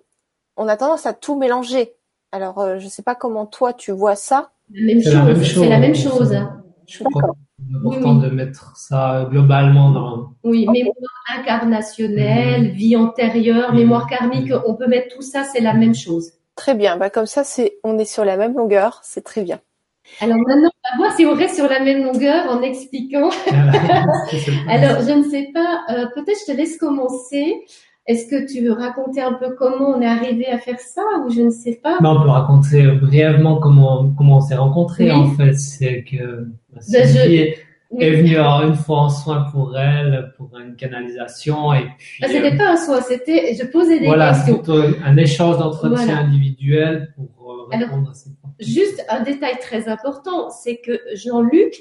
on a tendance à tout mélanger. Alors je sais pas comment toi tu vois ça. La même chose. C'est la même chose. D'accord important de mettre ça globalement dans. Oui, mémoire incarnationnelle, mhm. vie antérieure, mhm. mémoire karmique, on peut mettre tout ça, c'est la même chose. Très bien, bah comme ça, c'est, on est sur la même longueur, c'est très bien. Alors maintenant, on va voir si on reste sur la même longueur en expliquant. Alors, je ne sais pas, euh, peut-être je te laisse commencer. Est-ce que tu veux raconter un peu comment on est arrivé à faire ça ou je ne sais pas On peut raconter brièvement comment comment on s'est rencontrés en fait. C'est que bah, ben, Sylvie est venue une fois en soin pour elle pour une canalisation et puis. Ah, c'était pas un soin, c'était je posais des voilà, questions. Voilà, plutôt un échange d'entretien individuel pour euh, répondre à ces questions. Juste un détail très important, c'est que Jean-Luc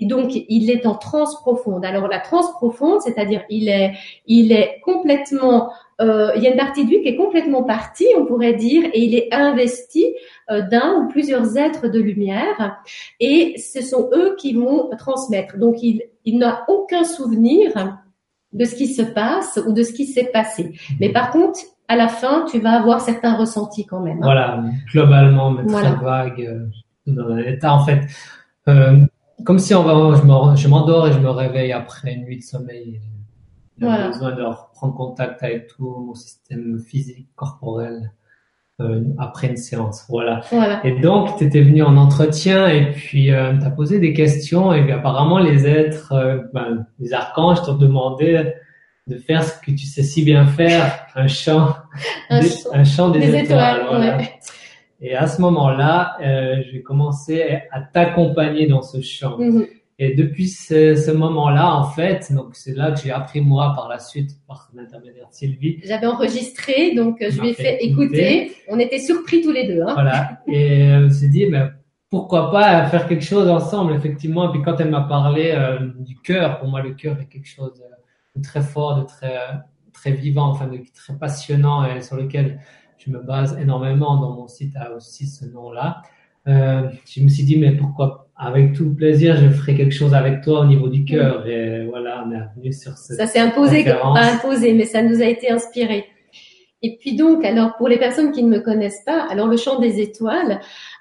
et donc, il est en transe profonde. Alors, la transe profonde, c'est-à-dire, il est, il est complètement, euh, il y a une partie de lui qui est complètement partie, on pourrait dire, et il est investi euh, d'un ou plusieurs êtres de lumière, et ce sont eux qui vont transmettre. Donc, il, il n'a aucun souvenir de ce qui se passe ou de ce qui s'est passé. Mais par contre, à la fin, tu vas avoir certains ressentis quand même. Hein. Voilà, globalement, mais très vague, euh, dans un état en fait. Euh, comme si on va, je m'endors et je me réveille après une nuit de sommeil. J'ai besoin de reprendre contact avec tout mon système physique, corporel, euh, après une séance. Voilà. Et donc, tu étais venu en entretien et puis euh, tu as posé des questions et puis apparemment les êtres, euh, ben, les archanges t'ont demandé de faire ce que tu sais si bien faire, un chant, un, chant, des, étoiles. voilà. Et à ce moment-là, euh, j'ai commencé à t'accompagner dans ce chant. Mhm. Et depuis ce, ce moment-là, en fait, donc c'est là que j'ai appris moi par la suite par l'intermédiaire de Sylvie. J'avais enregistré, donc je lui ai fait écouter. On était surpris tous les deux. Hein. Voilà. Et on s'est dit, mais pourquoi pas faire quelque chose ensemble, effectivement. Et puis quand elle m'a parlé euh, du cœur, pour moi le cœur est quelque chose de très fort, de très très vivant, enfin de très passionnant et sur lequel je me base énormément dans mon site a aussi ce nom-là. Euh, je me suis dit, mais pourquoi Avec tout plaisir, je ferai quelque chose avec toi au niveau du cœur. Mm. Et voilà, on est revenu sur ce. Ça s'est imposé, pas imposé, mais ça nous a été inspiré. Et puis donc, alors pour les personnes qui ne me connaissent pas, alors le chant des étoiles,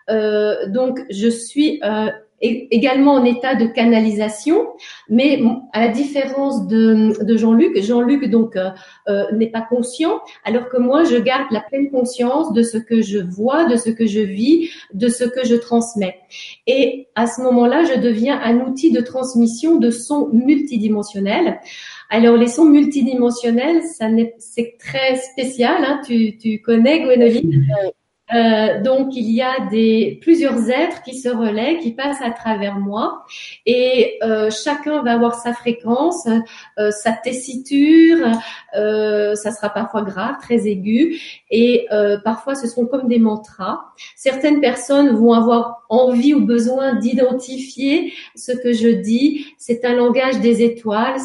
euh, donc je suis euh, également en état de canalisation, mais à la différence de, de Jean-Luc, Jean-Luc donc euh, euh, n'est pas conscient, alors que moi je garde la pleine conscience de ce que je vois, de ce que je vis, de ce que je transmets. Et à ce moment-là, je deviens un outil de transmission de sons multidimensionnels. Alors les sons multidimensionnels, ça c'est très spécial. Hein, tu, tu connais Gwénoline euh, donc il y a des plusieurs êtres qui se relaient, qui passent à travers moi, et euh, chacun va avoir sa fréquence, euh, sa tessiture. Euh, ça sera parfois grave, très aigu, et euh, parfois ce sont comme des mantras. Certaines personnes vont avoir envie ou besoin d'identifier ce que je dis. C'est un langage des étoiles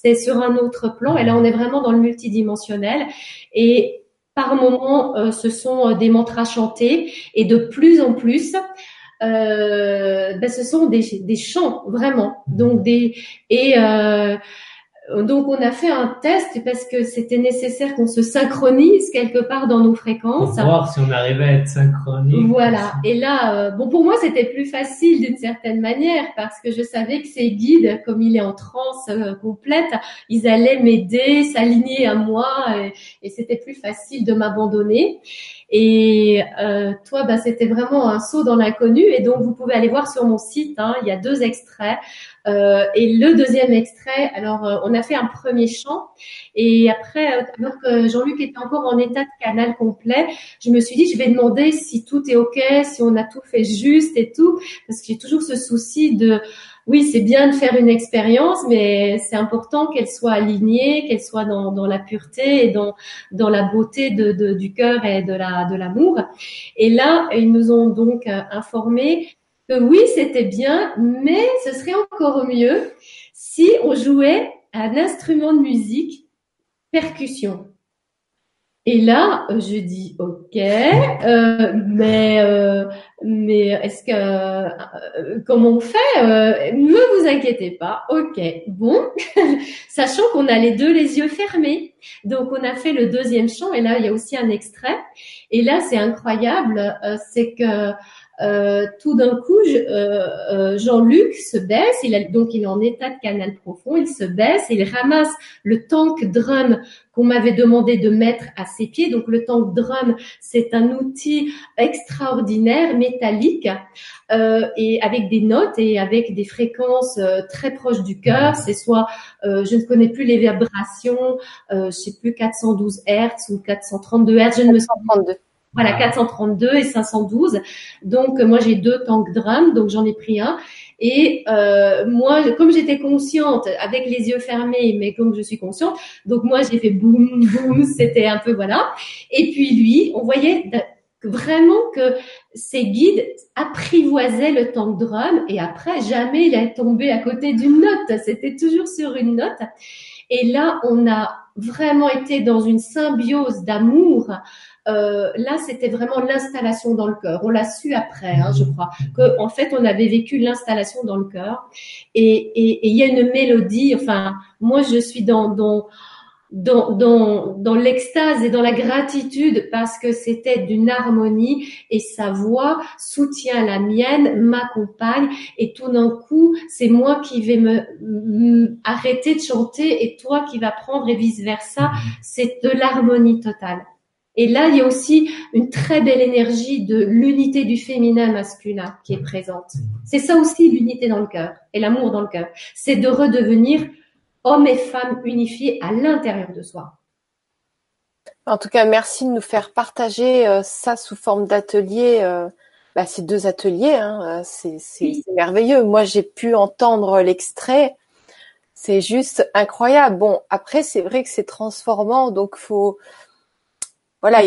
c'est sur un autre plan. Et là, on est vraiment dans le multidimensionnel. Et par moments, euh, ce sont des mantras chantés. Et de plus en plus, euh, ben, ce sont des, chants vraiment. Donc des et euh, donc on a fait un test parce que c'était nécessaire qu'on se synchronise quelque part dans nos fréquences. Pour voir si on arrivait à être synchronisé. Voilà. Et là, euh, bon pour moi c'était plus facile d'une certaine manière parce que je savais que ces guides, comme il est en transe euh, complète, ils allaient m'aider, s'aligner à moi et, et c'était plus facile de m'abandonner. Et euh, toi, bah, c'était vraiment un saut dans l'inconnu. Et donc, vous pouvez aller voir sur mon site. Hein, il y a deux extraits. Euh, et le deuxième extrait, alors euh, on a fait un premier chant et après, euh, alors que Jean-Luc était encore en état de canal complet, je me suis dit je vais demander si tout est ok, si on a tout fait juste et tout, parce que j'ai toujours ce souci de oui, c'est bien de faire une expérience, mais c'est important qu'elle soit alignée, qu'elle soit dans, la pureté et dans, la beauté du cœur et de de l'amour. Et là, ils nous ont donc informé que oui, c'était bien, mais ce serait encore mieux si on jouait un instrument de musique percussion. Et là, je dis ok, euh, mais euh, mais est-ce que euh, comment on fait euh, Ne vous inquiétez pas. Ok, bon, sachant qu'on a les deux les yeux fermés, donc on a fait le deuxième chant et là il y a aussi un extrait. Et là c'est incroyable, c'est que euh, tout d'un coup, euh, euh, Jean-Luc se baisse, il a, donc il est en état de canal profond, il se baisse, il ramasse le tank drum qu'on m'avait demandé de mettre à ses pieds. Donc le tank drum, c'est un outil extraordinaire, métallique, et avec des notes et avec des fréquences très proches du cœur. C'est soit, je ne connais plus les vibrations, je sais plus 412 Hertz ou 432 Hertz, je ne me souviens pas. Voilà, 432 et 512. Donc moi j'ai deux tanks drum, donc j'en ai pris un. Et euh, moi, comme j'étais consciente, avec les yeux fermés, mais comme je suis consciente, donc moi j'ai fait boum boum, c'était un peu voilà. Et puis lui, on voyait vraiment que ses guides apprivoisaient le tank drum et après jamais il est tombé à côté d'une note. C'était toujours sur une note. Et là, on a vraiment été dans une symbiose d'amour euh, là, c'était vraiment l'installation dans le cœur. On l'a su après, hein, je crois, que en fait, on avait vécu l'installation dans le cœur. Et il y a une mélodie. Enfin, moi, je suis dans dans dans, dans, dans l'extase et dans la gratitude parce que c'était d'une harmonie et sa voix soutient la mienne, m'accompagne et tout d'un coup, c'est moi qui vais me, arrêter de chanter et toi qui vas prendre et vice versa. C'est de l'harmonie totale. Et là, il y a aussi une très belle énergie de l'unité du féminin masculin qui est présente. C'est ça aussi l'unité dans le cœur et l'amour dans le cœur. C'est de redevenir hommes et femmes unifiés à l'intérieur de soi. En tout cas, merci de nous faire partager euh, ça sous forme d'atelier. Euh, bah, ces deux ateliers, hein, euh, c'est merveilleux. Moi, j'ai pu entendre l'extrait. C'est juste incroyable. Bon, après, c'est vrai que c'est transformant, donc faut voilà.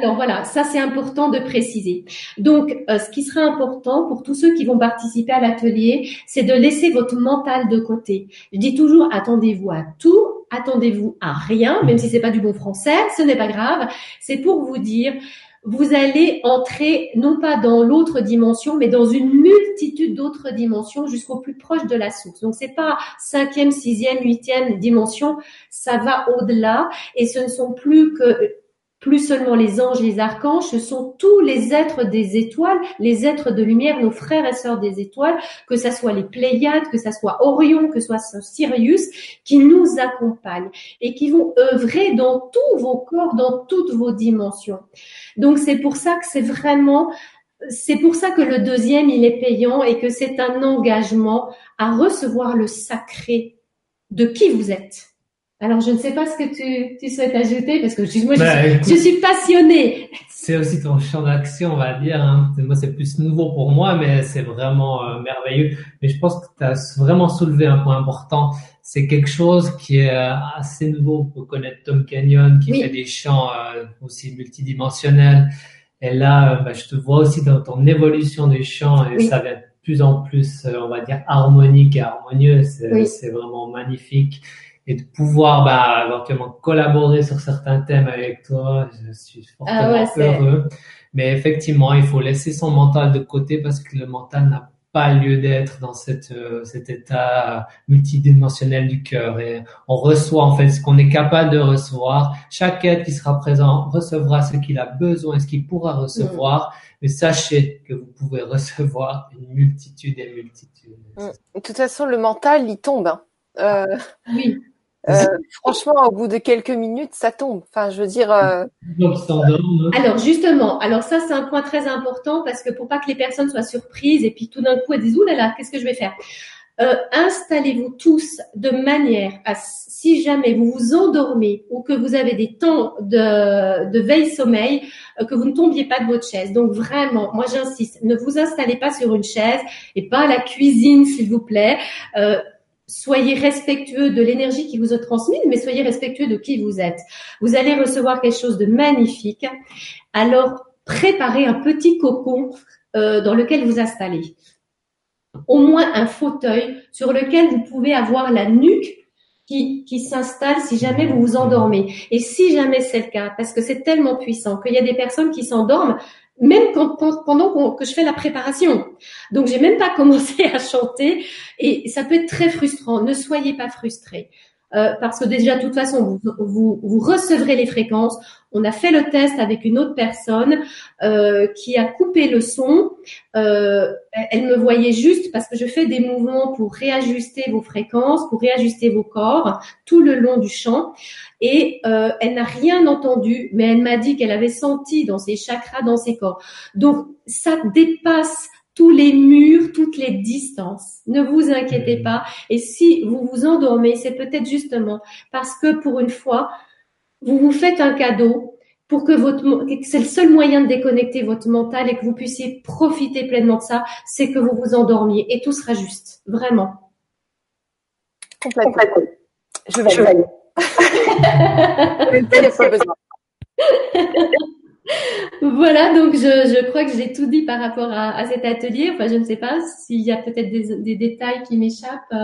Alors voilà, ça c'est important de préciser. Donc, euh, ce qui sera important pour tous ceux qui vont participer à l'atelier, c'est de laisser votre mental de côté. Je dis toujours, attendez-vous à tout, attendez-vous à rien, même si c'est pas du bon français, ce n'est pas grave. C'est pour vous dire, vous allez entrer non pas dans l'autre dimension, mais dans une multitude d'autres dimensions jusqu'au plus proche de la source. Donc c'est pas cinquième, sixième, huitième dimension, ça va au-delà et ce ne sont plus que plus seulement les anges, les archanges, ce sont tous les êtres des étoiles, les êtres de lumière, nos frères et sœurs des étoiles, que ce soit les Pléiades, que ce soit Orion, que ce soit Sirius, qui nous accompagnent et qui vont œuvrer dans tous vos corps, dans toutes vos dimensions. Donc c'est pour ça que c'est vraiment c'est pour ça que le deuxième, il est payant et que c'est un engagement à recevoir le sacré de qui vous êtes. Alors, je ne sais pas ce que tu, tu souhaites ajouter parce que moi, je, bah, suis, je suis passionnée. C'est aussi ton champ d'action, on va dire. Hein. Moi, c'est plus nouveau pour moi, mais c'est vraiment euh, merveilleux. Mais je pense que tu as vraiment soulevé un point important. C'est quelque chose qui est euh, assez nouveau pour connaître Tom Canyon, qui fait des chants euh, aussi multidimensionnels. Et là, bah, je te vois aussi dans ton évolution des chants et ça va plus en plus, on va dire, harmonique et harmonieux. C'est vraiment magnifique. Et de pouvoir bah, éventuellement collaborer sur certains thèmes avec toi, je suis ah fortement heureux. Mais effectivement, il faut laisser son mental de côté parce que le mental n'a pas lieu d'être dans cette, euh, cet état multidimensionnel du cœur. Et on reçoit en fait ce qu'on est capable de recevoir. Chaque être qui sera présent recevra ce qu'il a besoin, ce qu'il pourra recevoir. Mm. Mais sachez que vous pouvez recevoir une multitude et multitude. Mm. De toute façon, le mental, il tombe. Hein. Euh, oui. Euh, franchement, au bout de quelques minutes, ça tombe. Enfin, je veux dire. Euh... Alors justement, alors ça c'est un point très important parce que pour pas que les personnes soient surprises et puis tout d'un coup elles disent ouh là là, qu'est-ce que je vais faire? Euh, Installez-vous tous de manière à si jamais vous vous endormez ou que vous avez des temps de, de veille sommeil, que vous ne tombiez pas de votre chaise. Donc vraiment, moi j'insiste, ne vous installez pas sur une chaise et pas à la cuisine s'il vous plaît. Euh, soyez respectueux de l'énergie qui vous est transmise, mais soyez respectueux de qui vous êtes. Vous allez recevoir quelque chose de magnifique. Alors, préparez un petit cocon euh, dans lequel vous installez. Au moins un fauteuil sur lequel vous pouvez avoir la nuque qui, qui s'installe si jamais vous vous endormez. Et si jamais c'est le cas, parce que c'est tellement puissant qu'il y a des personnes qui s'endorment même quand, pendant que je fais la préparation. Donc j'ai même pas commencé à chanter et ça peut être très frustrant. Ne soyez pas frustrés. Euh, parce que déjà, de toute façon, vous, vous, recevrez les fréquences. On a fait le test avec une autre personne euh, qui a coupé le son. Euh, elle me voyait juste parce que je fais des mouvements pour réajuster vos fréquences, pour réajuster vos corps tout le long du chant. Et elle n'a rien entendu, mais elle m'a dit qu'elle avait senti dans ses chakras, dans ses corps. Donc, ça dépasse tous les murs, toutes les distances. Ne vous inquiétez pas. Et si vous vous endormez, c'est peut-être justement parce que pour une fois, vous vous faites un cadeau pour que votre, c'est le seul moyen de déconnecter votre mental et que vous puissiez profiter pleinement de ça, c'est que vous vous endormiez et tout sera juste. Vraiment. Complètement. Je vais. Je vais. Voilà, donc je, je, crois que j'ai tout dit par rapport à, à, cet atelier. Enfin, je ne sais pas s'il y a peut-être des, des, détails qui m'échappent.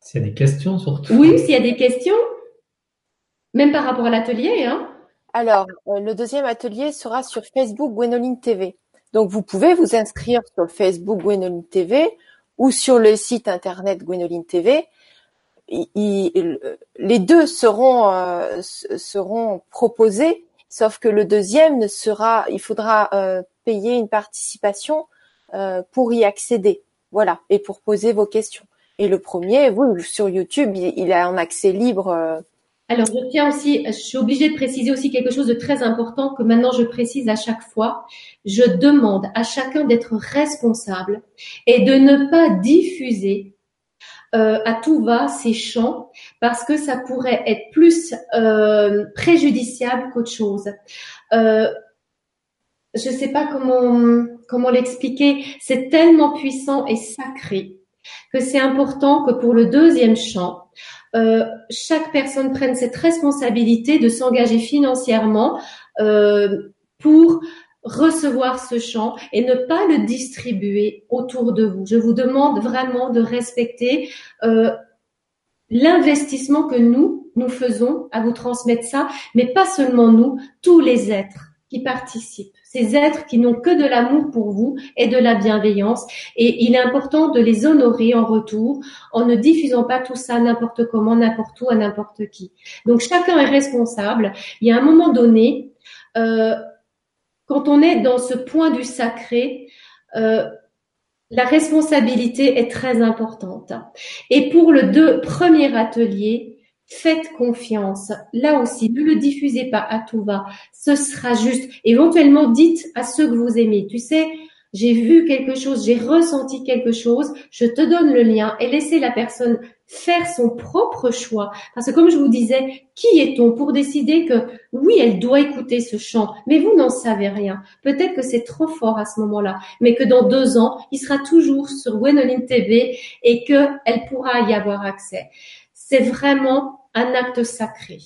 S'il y a des questions surtout. Oui, s'il y a des questions, même par rapport à l'atelier. Hein. Alors, euh, le deuxième atelier sera sur Facebook Gwenoline TV. Donc, vous pouvez vous inscrire sur Facebook Gwenoline TV ou sur le site internet Gwenoline TV les deux seront euh, seront proposés, sauf que le deuxième ne sera, il faudra euh, payer une participation euh, pour y accéder, voilà, et pour poser vos questions. Et le premier, vous sur YouTube, il, il a un accès libre. Alors, je tiens aussi, je suis obligée de préciser aussi quelque chose de très important que maintenant je précise à chaque fois. Je demande à chacun d'être responsable et de ne pas diffuser euh, à tout va ces chants parce que ça pourrait être plus euh, préjudiciable qu'autre chose. Euh, je ne sais pas comment comment l'expliquer. C'est tellement puissant et sacré que c'est important que pour le deuxième chant, euh, chaque personne prenne cette responsabilité de s'engager financièrement euh, pour recevoir ce chant et ne pas le distribuer autour de vous. Je vous demande vraiment de respecter euh, l'investissement que nous, nous faisons à vous transmettre ça, mais pas seulement nous, tous les êtres qui participent, ces êtres qui n'ont que de l'amour pour vous et de la bienveillance. Et il est important de les honorer en retour en ne diffusant pas tout ça n'importe comment, n'importe où, à n'importe qui. Donc chacun est responsable. Il y a un moment donné, euh, quand on est dans ce point du sacré, euh, la responsabilité est très importante. Et pour le deux, premier atelier, faites confiance. Là aussi, ne le diffusez pas à tout va. Ce sera juste. Éventuellement, dites à ceux que vous aimez. Tu sais, j'ai vu quelque chose, j'ai ressenti quelque chose, je te donne le lien et laissez la personne faire son propre choix. Parce que comme je vous disais, qui est-on pour décider que oui, elle doit écouter ce chant, mais vous n'en savez rien. Peut-être que c'est trop fort à ce moment-là, mais que dans deux ans, il sera toujours sur Gwenoline TV et qu'elle pourra y avoir accès. C'est vraiment un acte sacré.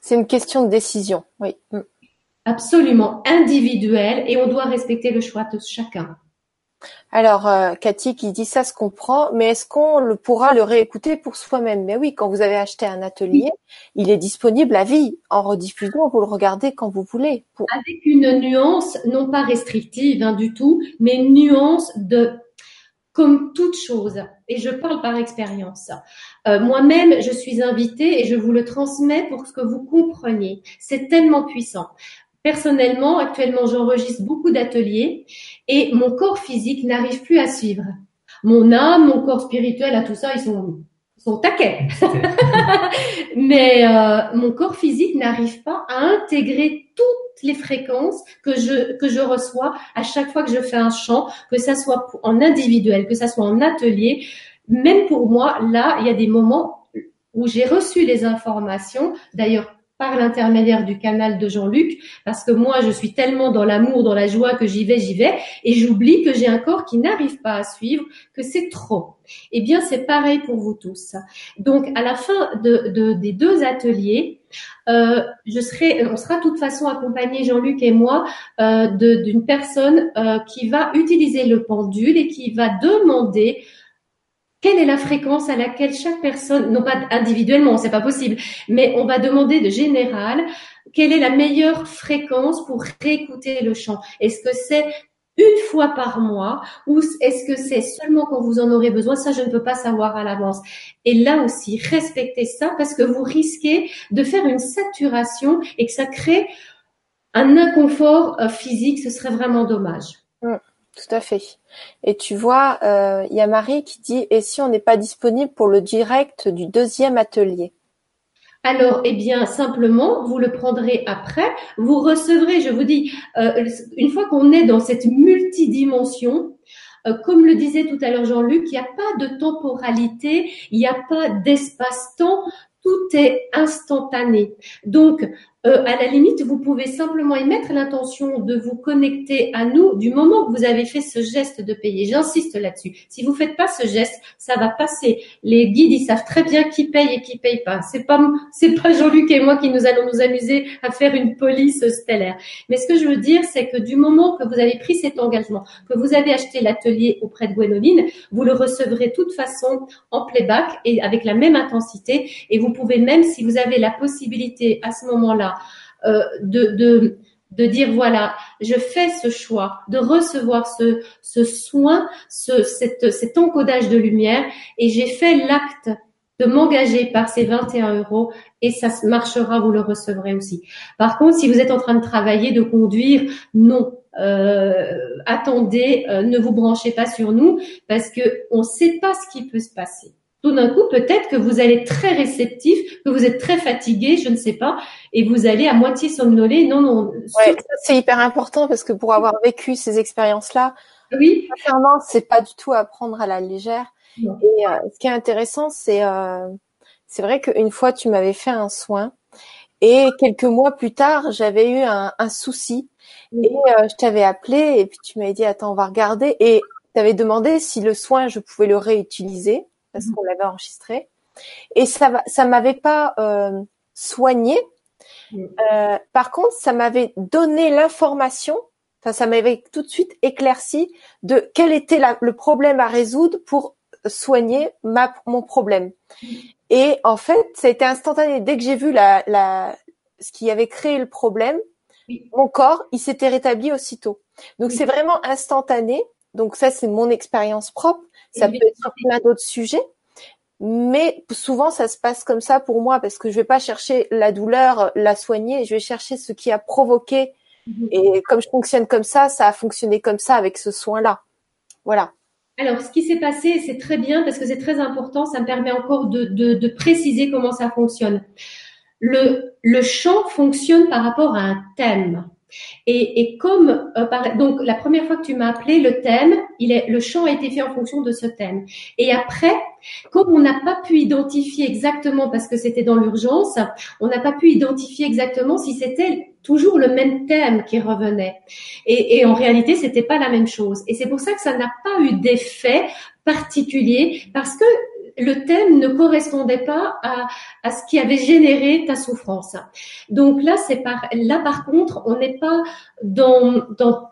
C'est une question de décision, oui. Mm absolument individuel et on doit respecter le choix de chacun. Alors, euh, Cathy qui dit ça se comprend, mais est-ce qu'on le pourra le réécouter pour soi-même? Mais oui, quand vous avez acheté un atelier, il est disponible à vie. En rediffusion, vous le regardez quand vous voulez. Avec une nuance, non pas restrictive hein, du tout, mais une nuance de comme toute chose, et je parle par expérience. Euh, moi-même, je suis invitée et je vous le transmets pour que vous compreniez. C'est tellement puissant. Personnellement, actuellement, j'enregistre beaucoup d'ateliers et mon corps physique n'arrive plus à suivre. Mon âme, mon corps spirituel, à tout ça, ils sont sont taquets. Mais euh, mon corps physique n'arrive pas à intégrer toutes les fréquences que je que je reçois à chaque fois que je fais un chant, que ça soit en individuel, que ça soit en atelier. Même pour moi, là, il y a des moments où j'ai reçu les informations. D'ailleurs, par l'intermédiaire du canal de Jean-Luc, parce que moi, je suis tellement dans l'amour, dans la joie que j'y vais, j'y vais, et j'oublie que j'ai un corps qui n'arrive pas à suivre, que c'est trop. Eh bien, c'est pareil pour vous tous. Donc, à la fin de, des deux ateliers, euh, je serai, on sera de toute façon accompagné Jean-Luc et moi euh, d'une personne euh, qui va utiliser le pendule et qui va demander quelle est la fréquence à laquelle chaque personne, non pas individuellement, c'est pas possible, mais on va demander de général, quelle est la meilleure fréquence pour réécouter le chant? Est-ce que c'est une fois par mois ou est-ce que c'est seulement quand vous en aurez besoin? Ça, je ne peux pas savoir à l'avance. Et là aussi, respectez ça parce que vous risquez de faire une saturation et que ça crée un inconfort euh, physique. Ce serait vraiment dommage. Tout à fait. Et tu vois, euh, il y a Marie qui dit et si on n'est pas disponible pour le direct du deuxième atelier? Alors, eh bien, simplement, vous le prendrez après. Vous recevrez, je vous dis, euh, une fois qu'on est dans cette multidimension, euh, comme le disait tout à l'heure Jean-Luc, il n'y a pas de temporalité, il n'y a pas d'espace-temps, tout est instantané. Donc, euh, à la limite, vous pouvez simplement y mettre l'intention de vous connecter à nous du moment que vous avez fait ce geste de payer. J'insiste là-dessus. Si vous faites pas ce geste, ça va passer. Les guides, ils savent très bien qui paye et qui paye pas. C'est pas, c'est pas Jean-Luc et moi qui nous allons nous amuser à faire une police stellaire. Mais ce que je veux dire, c'est que du moment que vous avez pris cet engagement, que vous avez acheté l'atelier auprès de Gwénoline, vous le recevrez de toute façon en playback et avec la même intensité. Et vous pouvez même, si vous avez la possibilité à ce moment-là, euh, de, de, dire voilà, je fais ce choix de recevoir ce, ce soin, ce, cet encodage de lumière et j'ai fait l'acte de m'engager par ces 21 euros et ça marchera, vous le recevrez aussi. Par contre, si vous êtes en train de travailler, de conduire, non, euh, attendez, euh, ne vous branchez pas sur nous parce que on ne sait pas ce qui peut se passer tout d'un coup, peut-être que vous allez être très réceptif, que vous êtes très fatigué, je ne sais pas, et vous allez à moitié somnoler. Non, non. Ouais, c'est hyper important parce que pour avoir vécu ces expériences-là, oui, sincèrement, c'est pas du tout à prendre à la légère. Et euh, ce qui est intéressant, c'est euh, c'est vrai qu'une fois, tu m'avais fait un soin, et quelques mois plus tard, j'avais eu un, un souci, et euh, je t'avais appelé, et puis tu m'avais dit attends, on va regarder, et tu avais demandé si le soin, je pouvais le réutiliser parce mhm. qu'on l'avait enregistré. Et ça, ça m'avait pas euh, soigné. Mhm. Euh, par contre, ça m'avait donné l'information. Enfin, ça m'avait tout de suite éclairci de quel était la, le problème à résoudre pour soigner ma, mon problème. Mhm. Et en fait, ça a été instantané. Dès que j'ai vu la, la, ce qui avait créé le problème, mon corps, il s'était rétabli aussitôt. Donc c'est vraiment instantané. Donc ça, c'est mon expérience propre. Ça peut être sur plein d'autres sujets. Mais souvent, ça se passe comme ça pour moi parce que je vais pas chercher la douleur, la soigner, je vais chercher ce qui a provoqué. Mhm. Et comme je fonctionne comme ça, ça a fonctionné comme ça avec ce soin-là. Voilà. Alors, ce qui s'est passé, c'est très bien parce que c'est très important. Ça me permet encore de, de, de préciser comment ça fonctionne. Le, le chant fonctionne par rapport à un thème. Et, et comme euh, par, donc la première fois que tu m'as appelé, le thème, il est, le chant a été fait en fonction de ce thème. Et après, comme on n'a pas pu identifier exactement parce que c'était dans l'urgence, on n'a pas pu identifier exactement si c'était toujours le même thème qui revenait. Et, et en réalité, c'était pas la même chose. Et c'est pour ça que ça n'a pas eu d'effet particulier parce que le thème ne correspondait pas à, à, ce qui avait généré ta souffrance. Donc là, c'est par là par contre, on n'est pas dans, dans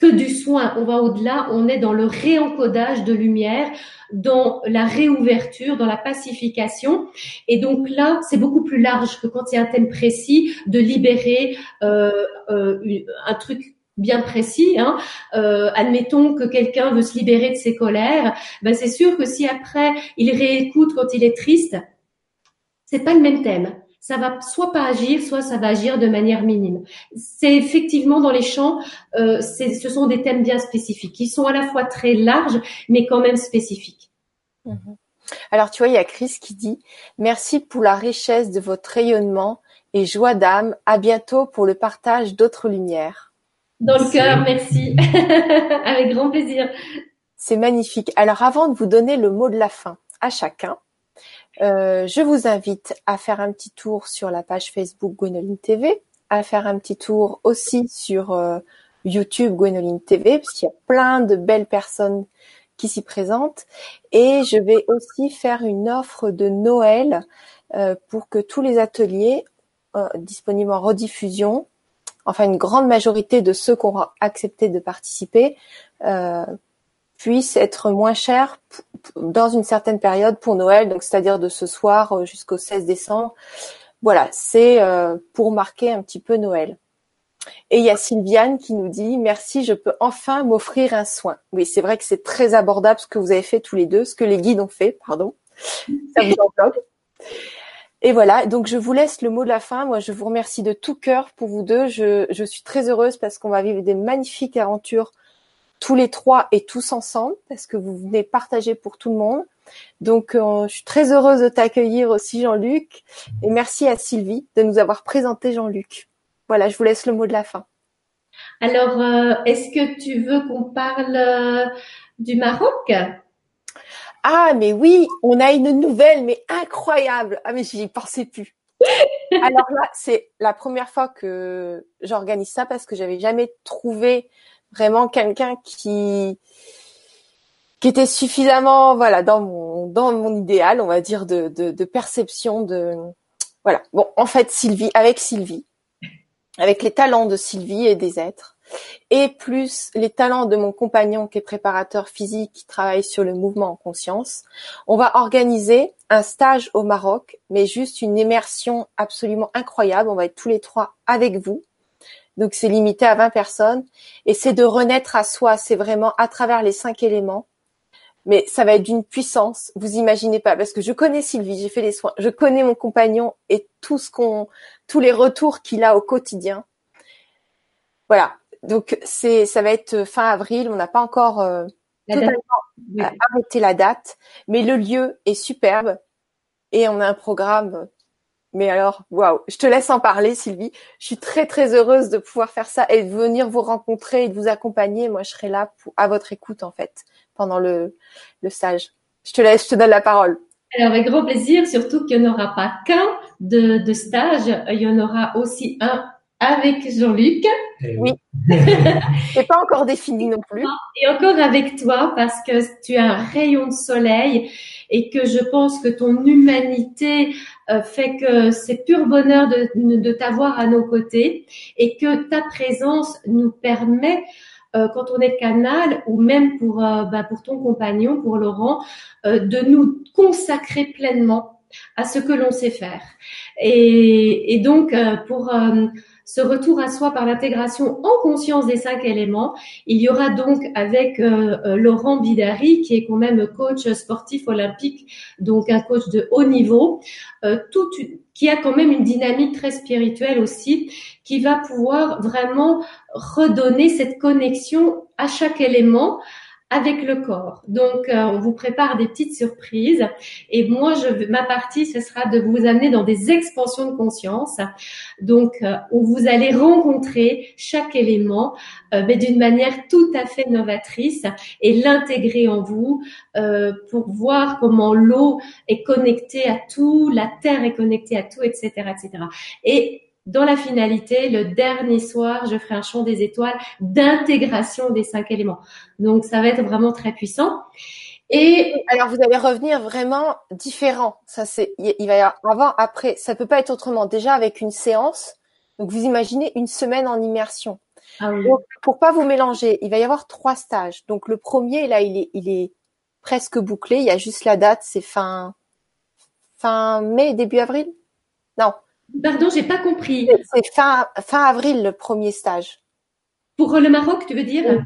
que du soin, on va au-delà, on est dans le réencodage de lumière, dans la réouverture, dans la pacification. Et donc là, c'est beaucoup plus large que quand il y a un thème précis, de libérer euh, euh, un truc bien précis. Hein. Euh, admettons que quelqu'un veut se libérer de ses colères, ben c'est sûr que si après il réécoute quand il est triste, c'est pas le même thème ça va soit pas agir, soit ça va agir de manière minime. C'est effectivement dans les champs, euh, ce sont des thèmes bien spécifiques, qui sont à la fois très larges, mais quand même spécifiques. Mhm. Alors tu vois, il y a Chris qui dit merci pour la richesse de votre rayonnement et joie d'âme. À bientôt pour le partage d'autres lumières. Dans le cœur, merci. Avec grand plaisir. C'est magnifique. Alors avant de vous donner le mot de la fin à chacun, euh, je vous invite à faire un petit tour sur la page Facebook Gwenoline TV, à faire un petit tour aussi sur euh, YouTube Gwenoline TV, parce qu'il y a plein de belles personnes qui s'y présentent. Et je vais aussi faire une offre de Noël euh, pour que tous les ateliers disponibles en rediffusion, enfin une grande majorité de ceux qui ont accepté de participer, puisse être moins cher dans une certaine période pour Noël, donc c'est-à-dire de ce soir euh, jusqu'au 16 décembre. Voilà, c'est euh, pour marquer un petit peu Noël. Et il y a Sylviane qui nous dit merci, je peux enfin m'offrir un soin. Oui, c'est vrai que c'est très abordable ce que vous avez fait tous les deux, ce que les guides ont fait, pardon. Ça vous Et voilà, donc je vous laisse le mot de la fin. Moi, je vous remercie de tout cœur pour vous deux. Je, je suis très heureuse parce qu'on va vivre des magnifiques aventures tous les trois et tous ensemble parce que vous venez partager pour tout le monde. Donc, euh, je suis très heureuse de t'accueillir aussi, Jean-Luc. Et merci à Sylvie de nous avoir présenté Jean-Luc. Voilà, je vous laisse le mot de la fin. Alors, euh, est-ce que tu veux qu'on parle euh, du Maroc? Ah, mais oui, on a une nouvelle, mais incroyable. Ah, mais j'y pensais plus. Alors là, c'est la première fois que j'organise ça parce que j'avais jamais trouvé vraiment quelqu'un qui qui était suffisamment voilà dans mon dans mon idéal on va dire de, de, de perception de voilà bon en fait Sylvie avec Sylvie avec les talents de Sylvie et des êtres et plus les talents de mon compagnon qui est préparateur physique qui travaille sur le mouvement en conscience on va organiser un stage au Maroc mais juste une immersion absolument incroyable on va être tous les trois avec vous donc c'est limité à 20 personnes et c'est de renaître à soi. C'est vraiment à travers les cinq éléments. Mais ça va être d'une puissance, vous imaginez pas, parce que je connais Sylvie, j'ai fait les soins, je connais mon compagnon et tout ce qu'on, tous les retours qu'il a au quotidien. Voilà. Donc c'est, ça va être fin avril. On n'a pas encore euh, totalement arrêté la date, mais le lieu est superbe et on a un programme mais alors, waouh, je te laisse en parler, Sylvie. Je suis très très heureuse de pouvoir faire ça et de venir vous rencontrer et de vous accompagner. Moi, je serai là pour, à votre écoute en fait pendant le, le stage. Je te laisse, je te donne la parole. Alors, avec grand plaisir, surtout qu'il n'y en aura pas qu'un de, de stage, il y en aura aussi un avec Jean-Luc. Eh oui. C'est pas encore défini non plus. Et encore avec toi parce que tu as un rayon de soleil et que je pense que ton humanité euh, fait que c'est pur bonheur de, de t'avoir à nos côtés et que ta présence nous permet euh, quand on est canal ou même pour euh, bah, pour ton compagnon, pour Laurent, de nous consacrer pleinement à ce que l'on sait faire. Et, et donc pour ce retour à soi par l'intégration en conscience des cinq éléments. Il y aura donc avec euh, euh, Laurent Bidari, qui est quand même coach sportif olympique, donc un coach de haut niveau, euh, qui a quand même une dynamique très spirituelle aussi, qui va pouvoir vraiment redonner cette connexion à chaque élément avec le corps. Donc, euh, on vous prépare des petites surprises. Et moi, je, ma partie, ce sera de vous amener dans des expansions de conscience. Donc, euh, où vous allez rencontrer chaque élément, euh, mais d'une manière tout à fait novatrice et l'intégrer en vous pour voir comment l'eau est connectée à tout, la terre est connectée à tout, etc., etc. Et dans la finalité, le dernier soir, je ferai un chant des étoiles d'intégration des cinq éléments. Donc, ça va être vraiment très puissant. Et alors, vous allez revenir vraiment différent. Ça, c'est, il va y avoir avant, après. Ça peut pas être autrement. Déjà avec une séance. Donc, vous imaginez une semaine en immersion. Ah Donc, pour pas vous mélanger, il va y avoir trois stages. Donc le premier, là, il est, il est presque bouclé. Il y a juste la date, c'est fin fin mai, début avril? Non. Pardon, j'ai pas compris. C'est fin fin avril le premier stage. Pour le Maroc, tu veux dire?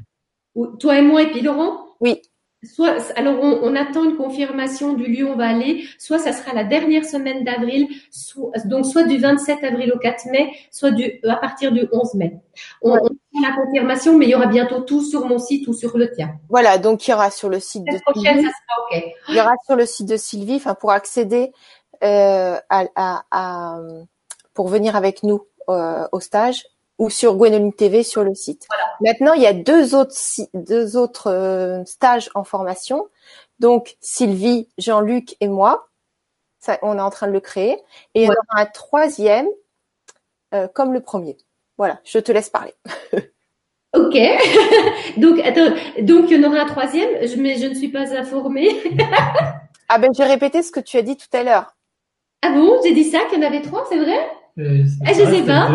Toi et moi et puis Laurent? Oui soit, alors on, attend une confirmation du lieu où on va aller, soit ça sera la dernière semaine d'avril, donc soit du 27 avril au 4 mai, soit du, à partir du 11 mai. On, on a la confirmation, mais il y aura bientôt tout sur mon site ou sur le tien. Voilà, donc il y aura sur le site de Sylvie. Il y aura sur le site de Sylvie, enfin pour accéder euh, à, pour venir avec nous euh, au stage, ou sur Gwenoline TV sur le site. Maintenant, il y a deux autres deux autres euh, stages en formation. Donc Sylvie, Jean-Luc et moi, ça, on est en train de le créer. Et il y aura un troisième, euh, comme le premier. Voilà, je te laisse parler. ok. donc attends, donc il y en aura un troisième, mais je ne suis pas informée. ah ben j'ai répété ce que tu as dit tout à l'heure. Ah bon, j'ai dit ça qu'il y en avait trois, c'est vrai? Euh, ah, je sais pas.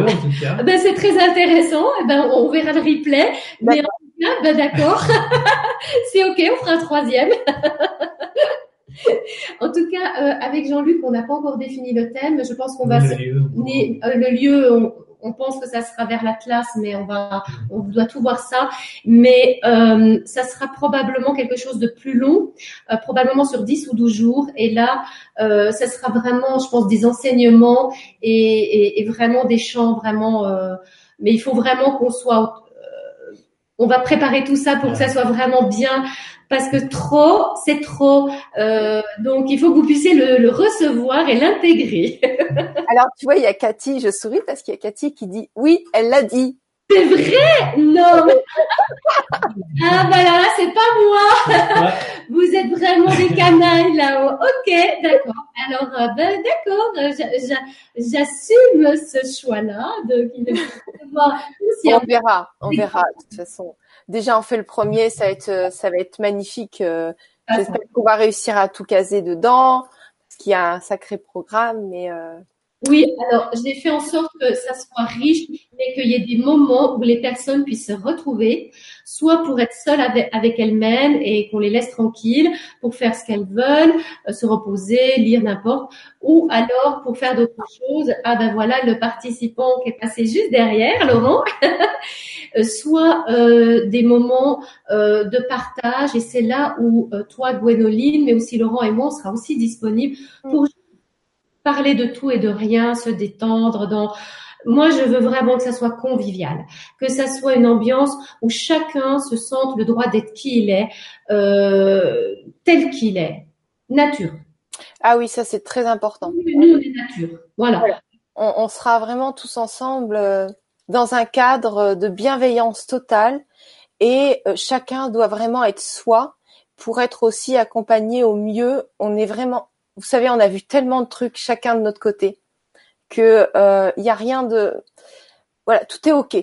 ben, c'est très intéressant. Eh ben, on verra le replay. Mais en tout cas, ben, d'accord. c'est ok, on fera un troisième. en tout cas, euh, avec Jean-Luc, on n'a pas encore défini le thème. Je pense qu'on va le lieu, euh, le lieu on, on pense que ça sera vers la classe, mais on va, on doit tout voir ça. Mais euh, ça sera probablement quelque chose de plus long, euh, probablement sur 10 ou 12 jours. Et là, euh, ça sera vraiment, je pense, des enseignements et, et, et vraiment des chants vraiment. Euh, mais il faut vraiment qu'on soit euh, on va préparer tout ça pour que ça soit vraiment bien parce que trop, c'est trop. Euh, donc, il faut que vous puissiez le, recevoir et l'intégrer. Alors, tu vois, il y a Cathy, je souris parce qu'il y a Cathy qui dit oui, elle l'a dit. C'est vrai? Non Ah bah là, c'est pas moi Vous êtes vraiment des canailles là-haut. Ok, d'accord. Alors, euh, ben, d'accord, j'assume ce choix-là. Donc, on verra, on verra de toute façon déjà on fait le premier, ça va être euh, ça va être magnifique. Euh, ah, j'espère qu'on va réussir à tout caser dedans, parce qu'il y a un sacré programme, mais euh, oui, alors j'ai fait en sorte que ça soit riche, mais qu'il y ait des moments où les personnes puissent se retrouver, soit pour être seules avec, elles-mêmes et qu'on les laisse tranquilles, pour faire ce qu'elles veulent, euh, se reposer, lire n'importe, ou alors pour faire d'autres choses. Ah ben voilà le participant qui est passé juste derrière, Laurent. Euh, soit euh, des moments de partage, et c'est là où toi, Gwénoline, mais aussi Laurent et moi, on sera aussi disponibles pour parler de tout et de rien, se détendre dans moi, je veux vraiment que ça soit convivial, que ça soit une ambiance où chacun se sente le droit d'être qui il est, euh, tel qu'il est, nature. Ah oui, ça c'est très important. Nous, on est nature. Voilà. On, sera vraiment tous ensemble euh, dans un cadre de bienveillance totale et euh, chacun doit vraiment être soi pour être aussi accompagné au mieux. On est vraiment vous savez, on a vu tellement de trucs chacun de notre côté que il euh, y a rien de voilà, tout est ok.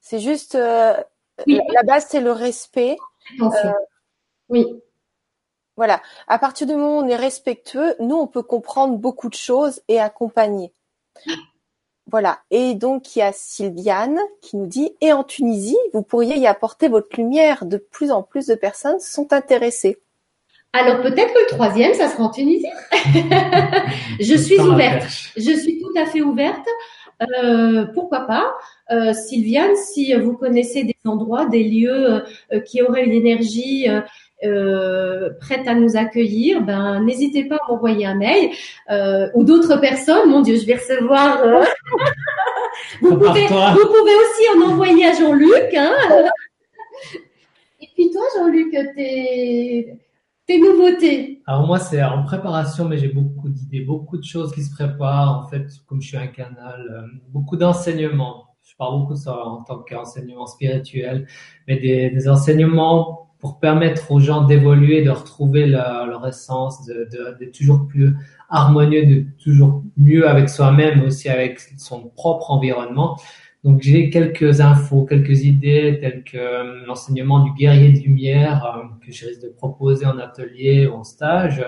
C'est juste euh, la, base, c'est le respect. Euh, oui. Voilà. À partir du moment où on est respectueux, nous, on peut comprendre beaucoup de choses et accompagner. Voilà. Et donc, il y a Sylviane qui nous dit, et en Tunisie, vous pourriez y apporter votre lumière. De plus en plus de personnes sont intéressées. Alors peut-être que le troisième, ça sera en Tunisie. je suis ouverte. Je suis tout à fait ouverte. Euh, pourquoi pas? Euh, Sylviane, si vous connaissez des endroits, des lieux euh, qui auraient une énergie euh, prête à nous accueillir, ben n'hésitez pas à m'envoyer un mail ou d'autres personnes. Mon Dieu, je vais recevoir. vous, pouvez, vous pouvez aussi en envoyer à Jean-Luc. Hein Et puis toi, Jean-Luc, t'es tes nouveautés Alors moi, c'est en préparation, mais j'ai beaucoup d'idées, beaucoup de choses qui se préparent. En fait, comme je suis un canal, euh, beaucoup d'enseignements. Je parle beaucoup ça en tant qu'enseignement spirituel, mais des, des, enseignements pour permettre aux gens d'évoluer, de retrouver leur, leur essence, de, de, de, toujours plus harmonieux, de toujours mieux avec soi-même, aussi avec son propre environnement. Donc j'ai quelques infos, quelques idées, telles que euh, l'enseignement du guerrier de lumière euh, que je risque de proposer en atelier ou en stage,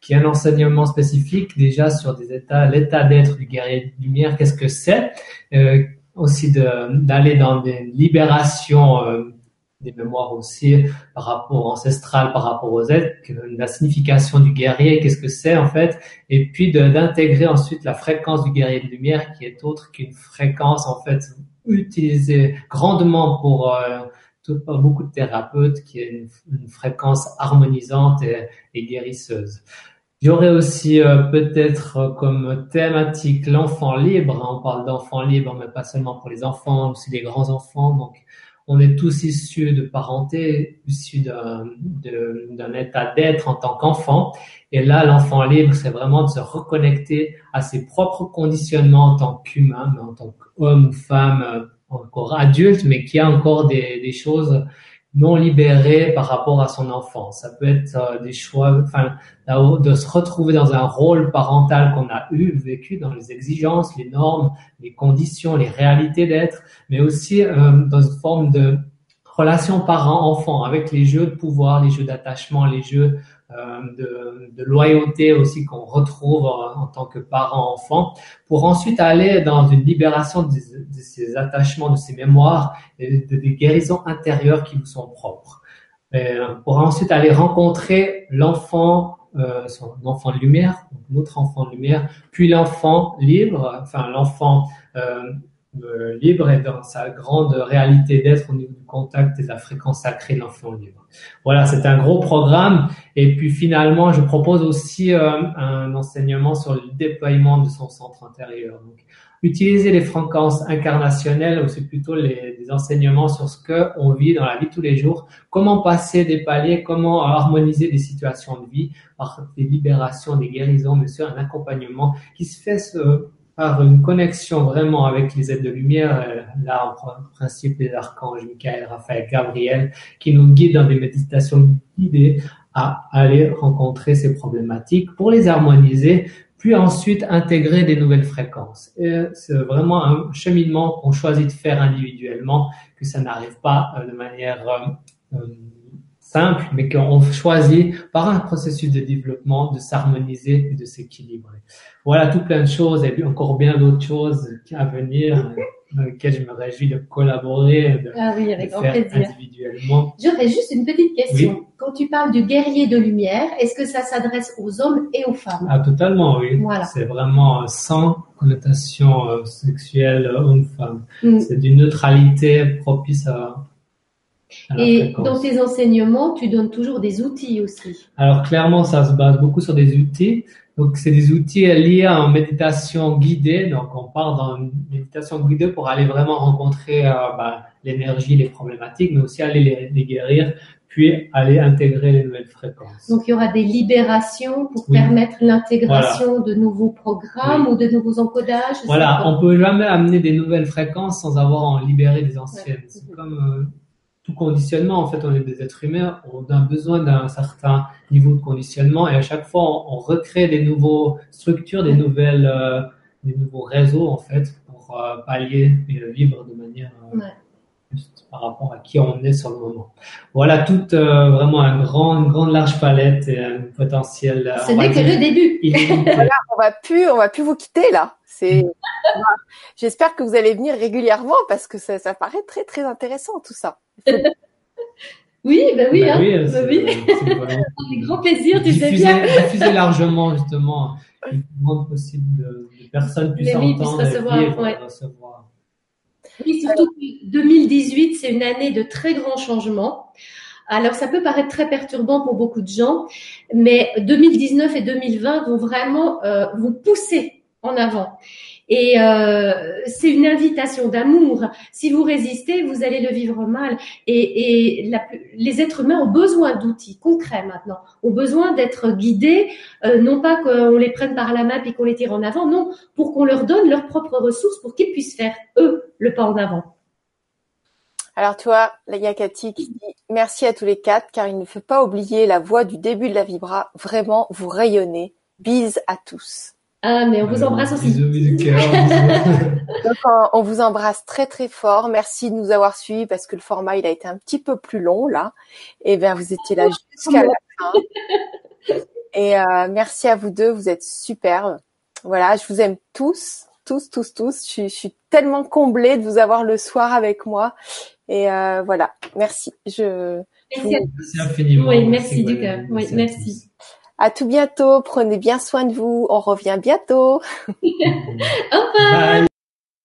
qui est un enseignement spécifique déjà sur des états, l'état d'être du guerrier de lumière, qu'est-ce que c'est, euh, aussi d'aller dans des libérations des mémoires aussi par rapport ancestral, par rapport aux êtres, la signification du guerrier, qu'est-ce que c'est en fait, et puis d'intégrer ensuite la fréquence du guerrier de lumière qui est autre qu'une fréquence en fait utilisée grandement pour euh, tout, beaucoup de thérapeutes, qui est une, fréquence harmonisante et, et guérisseuse. Il y aurait aussi euh, peut-être comme thématique l'enfant libre. On parle d'enfant libre, mais pas seulement pour les enfants, aussi les grands enfants. Donc, on est tous issus de parenté, issus d'un état d'être en tant qu'enfant. Et là, l'enfant libre, c'est vraiment de se reconnecter à ses propres conditionnements en tant qu'humain, en tant qu'homme ou femme, euh, encore adulte, mais qui a encore des, des choses non libéré par rapport à son enfant. Ça peut être euh, des choix, enfin, de se retrouver dans un rôle parental qu'on a eu, vécu dans les exigences, les normes, les conditions, les réalités d'être, mais aussi euh, dans une forme de relation parent-enfant avec les jeux de pouvoir, les jeux d'attachement, les jeux de, de, loyauté aussi qu'on retrouve en, tant que parent-enfant, pour ensuite aller dans une libération de, ces attachements, de ces mémoires, et de, des guérisons intérieures qui vous sont propres. pour ensuite aller rencontrer l'enfant, euh, son enfant de lumière, notre enfant de lumière, puis l'enfant libre, enfin l'enfant euh, euh, libre et dans sa grande réalité d'être au niveau du contact et de la fréquence sacrée de l'enfant libre. Voilà, c'est un gros programme. Et puis finalement, je propose aussi euh, un enseignement sur le déploiement de son centre intérieur. Donc, utiliser les fréquences incarnationnelles, ou c'est plutôt les, des enseignements sur ce que on vit dans la vie tous les jours, comment passer des paliers, comment harmoniser des situations de vie par des libérations, des guérisons, mais sur un accompagnement qui se fait ce, par une connexion vraiment avec les aides de lumière, euh, là principe les archanges Michael, Raphaël, Gabriel, qui nous guident dans des méditations guidées à aller rencontrer ces problématiques pour les harmoniser, puis ensuite intégrer des nouvelles fréquences. C'est vraiment un cheminement qu'on choisit de faire individuellement, que ça n'arrive pas euh, de manière euh, simple, mais qu'on choisit par un processus de développement de s'harmoniser et de s'équilibrer. Voilà tout plein de choses et puis encore bien d'autres choses à venir dans lesquelles je me réjouis de collaborer, de, ah oui, avec de faire plaisir. individuellement. J'aurais juste une petite question. Quand tu parles du guerrier de lumière, est-ce que ça s'adresse aux hommes et aux femmes? Ah totalement, oui. Voilà. C'est vraiment sans connotation euh, sexuelle homme-femme. Mm. C'est d'une neutralité propice à et dans tes enseignements, tu donnes toujours des outils aussi. Alors clairement, ça se base beaucoup sur des outils. Donc c'est des outils liés à une méditation guidée. Donc on part dans une méditation guidée pour aller vraiment rencontrer euh, bah, l'énergie, les problématiques, mais aussi aller les, guérir, puis aller intégrer les nouvelles fréquences. Donc il y aura des libérations pour permettre l'intégration de nouveaux programmes ou de nouveaux encodages. Voilà, on peut jamais amener des nouvelles fréquences sans avoir en libéré des anciennes. C'est comme euh, tout conditionnement, en fait, on est des êtres humains, on a besoin d'un certain niveau de conditionnement et à chaque fois, on, recrée des nouveaux structures, des nouvelles, euh, des nouveaux réseaux, en fait, pour euh, pallier et vivre de manière euh, juste par rapport à qui on est sur le moment. Voilà, toute vraiment un grand, une grande large palette et un potentiel. Ce n'est que le début. voilà, on va plus, on va plus vous quitter là. C'est. J'espère que vous allez venir régulièrement parce que ça, ça paraît très très intéressant tout ça. oui, ben oui, bah hein. oui, bah oui. Grand plaisir, tu sais bien. Diffuser largement justement le plus grand possible de, personnes puissent entendre recevoir, et ouais. recevoir. Oui, surtout que 2018, c'est une année de très grands changements. Alors, ça peut paraître très perturbant pour beaucoup de gens, mais 2019 et 2020 vont vraiment euh, vous pousser en avant. Et euh, c'est une invitation d'amour. Si vous résistez, vous allez le vivre mal. Et, et la, les êtres humains ont besoin d'outils concrets maintenant, ont besoin d'être guidés, euh, non pas qu'on les prenne par la main et qu'on les tire en avant, non, pour qu'on leur donne leurs propres ressources pour qu'ils puissent faire, eux, le pas en avant. Alors toi, la Yakati qui dit merci à tous les quatre car il ne faut pas oublier la voix du début de la vibra. Vraiment, vous rayonnez. Bise à tous. Ah, mais on vous embrasse aussi. Donc, on vous embrasse très très fort. Merci de nous avoir suivis parce que le format il a été un petit peu plus long là. Et eh bien vous étiez là jusqu'à la fin. Et euh, merci à vous deux, vous êtes super. Voilà, je vous aime tous. tous, tous, tous. Je, suis tellement comblée de vous avoir le soir avec moi. Et euh, voilà, merci. Je, merci, infiniment. Oui, merci, du cœur. Oui, merci. À tout bientôt. Prenez bien soin de vous. On revient bientôt. Au revoir.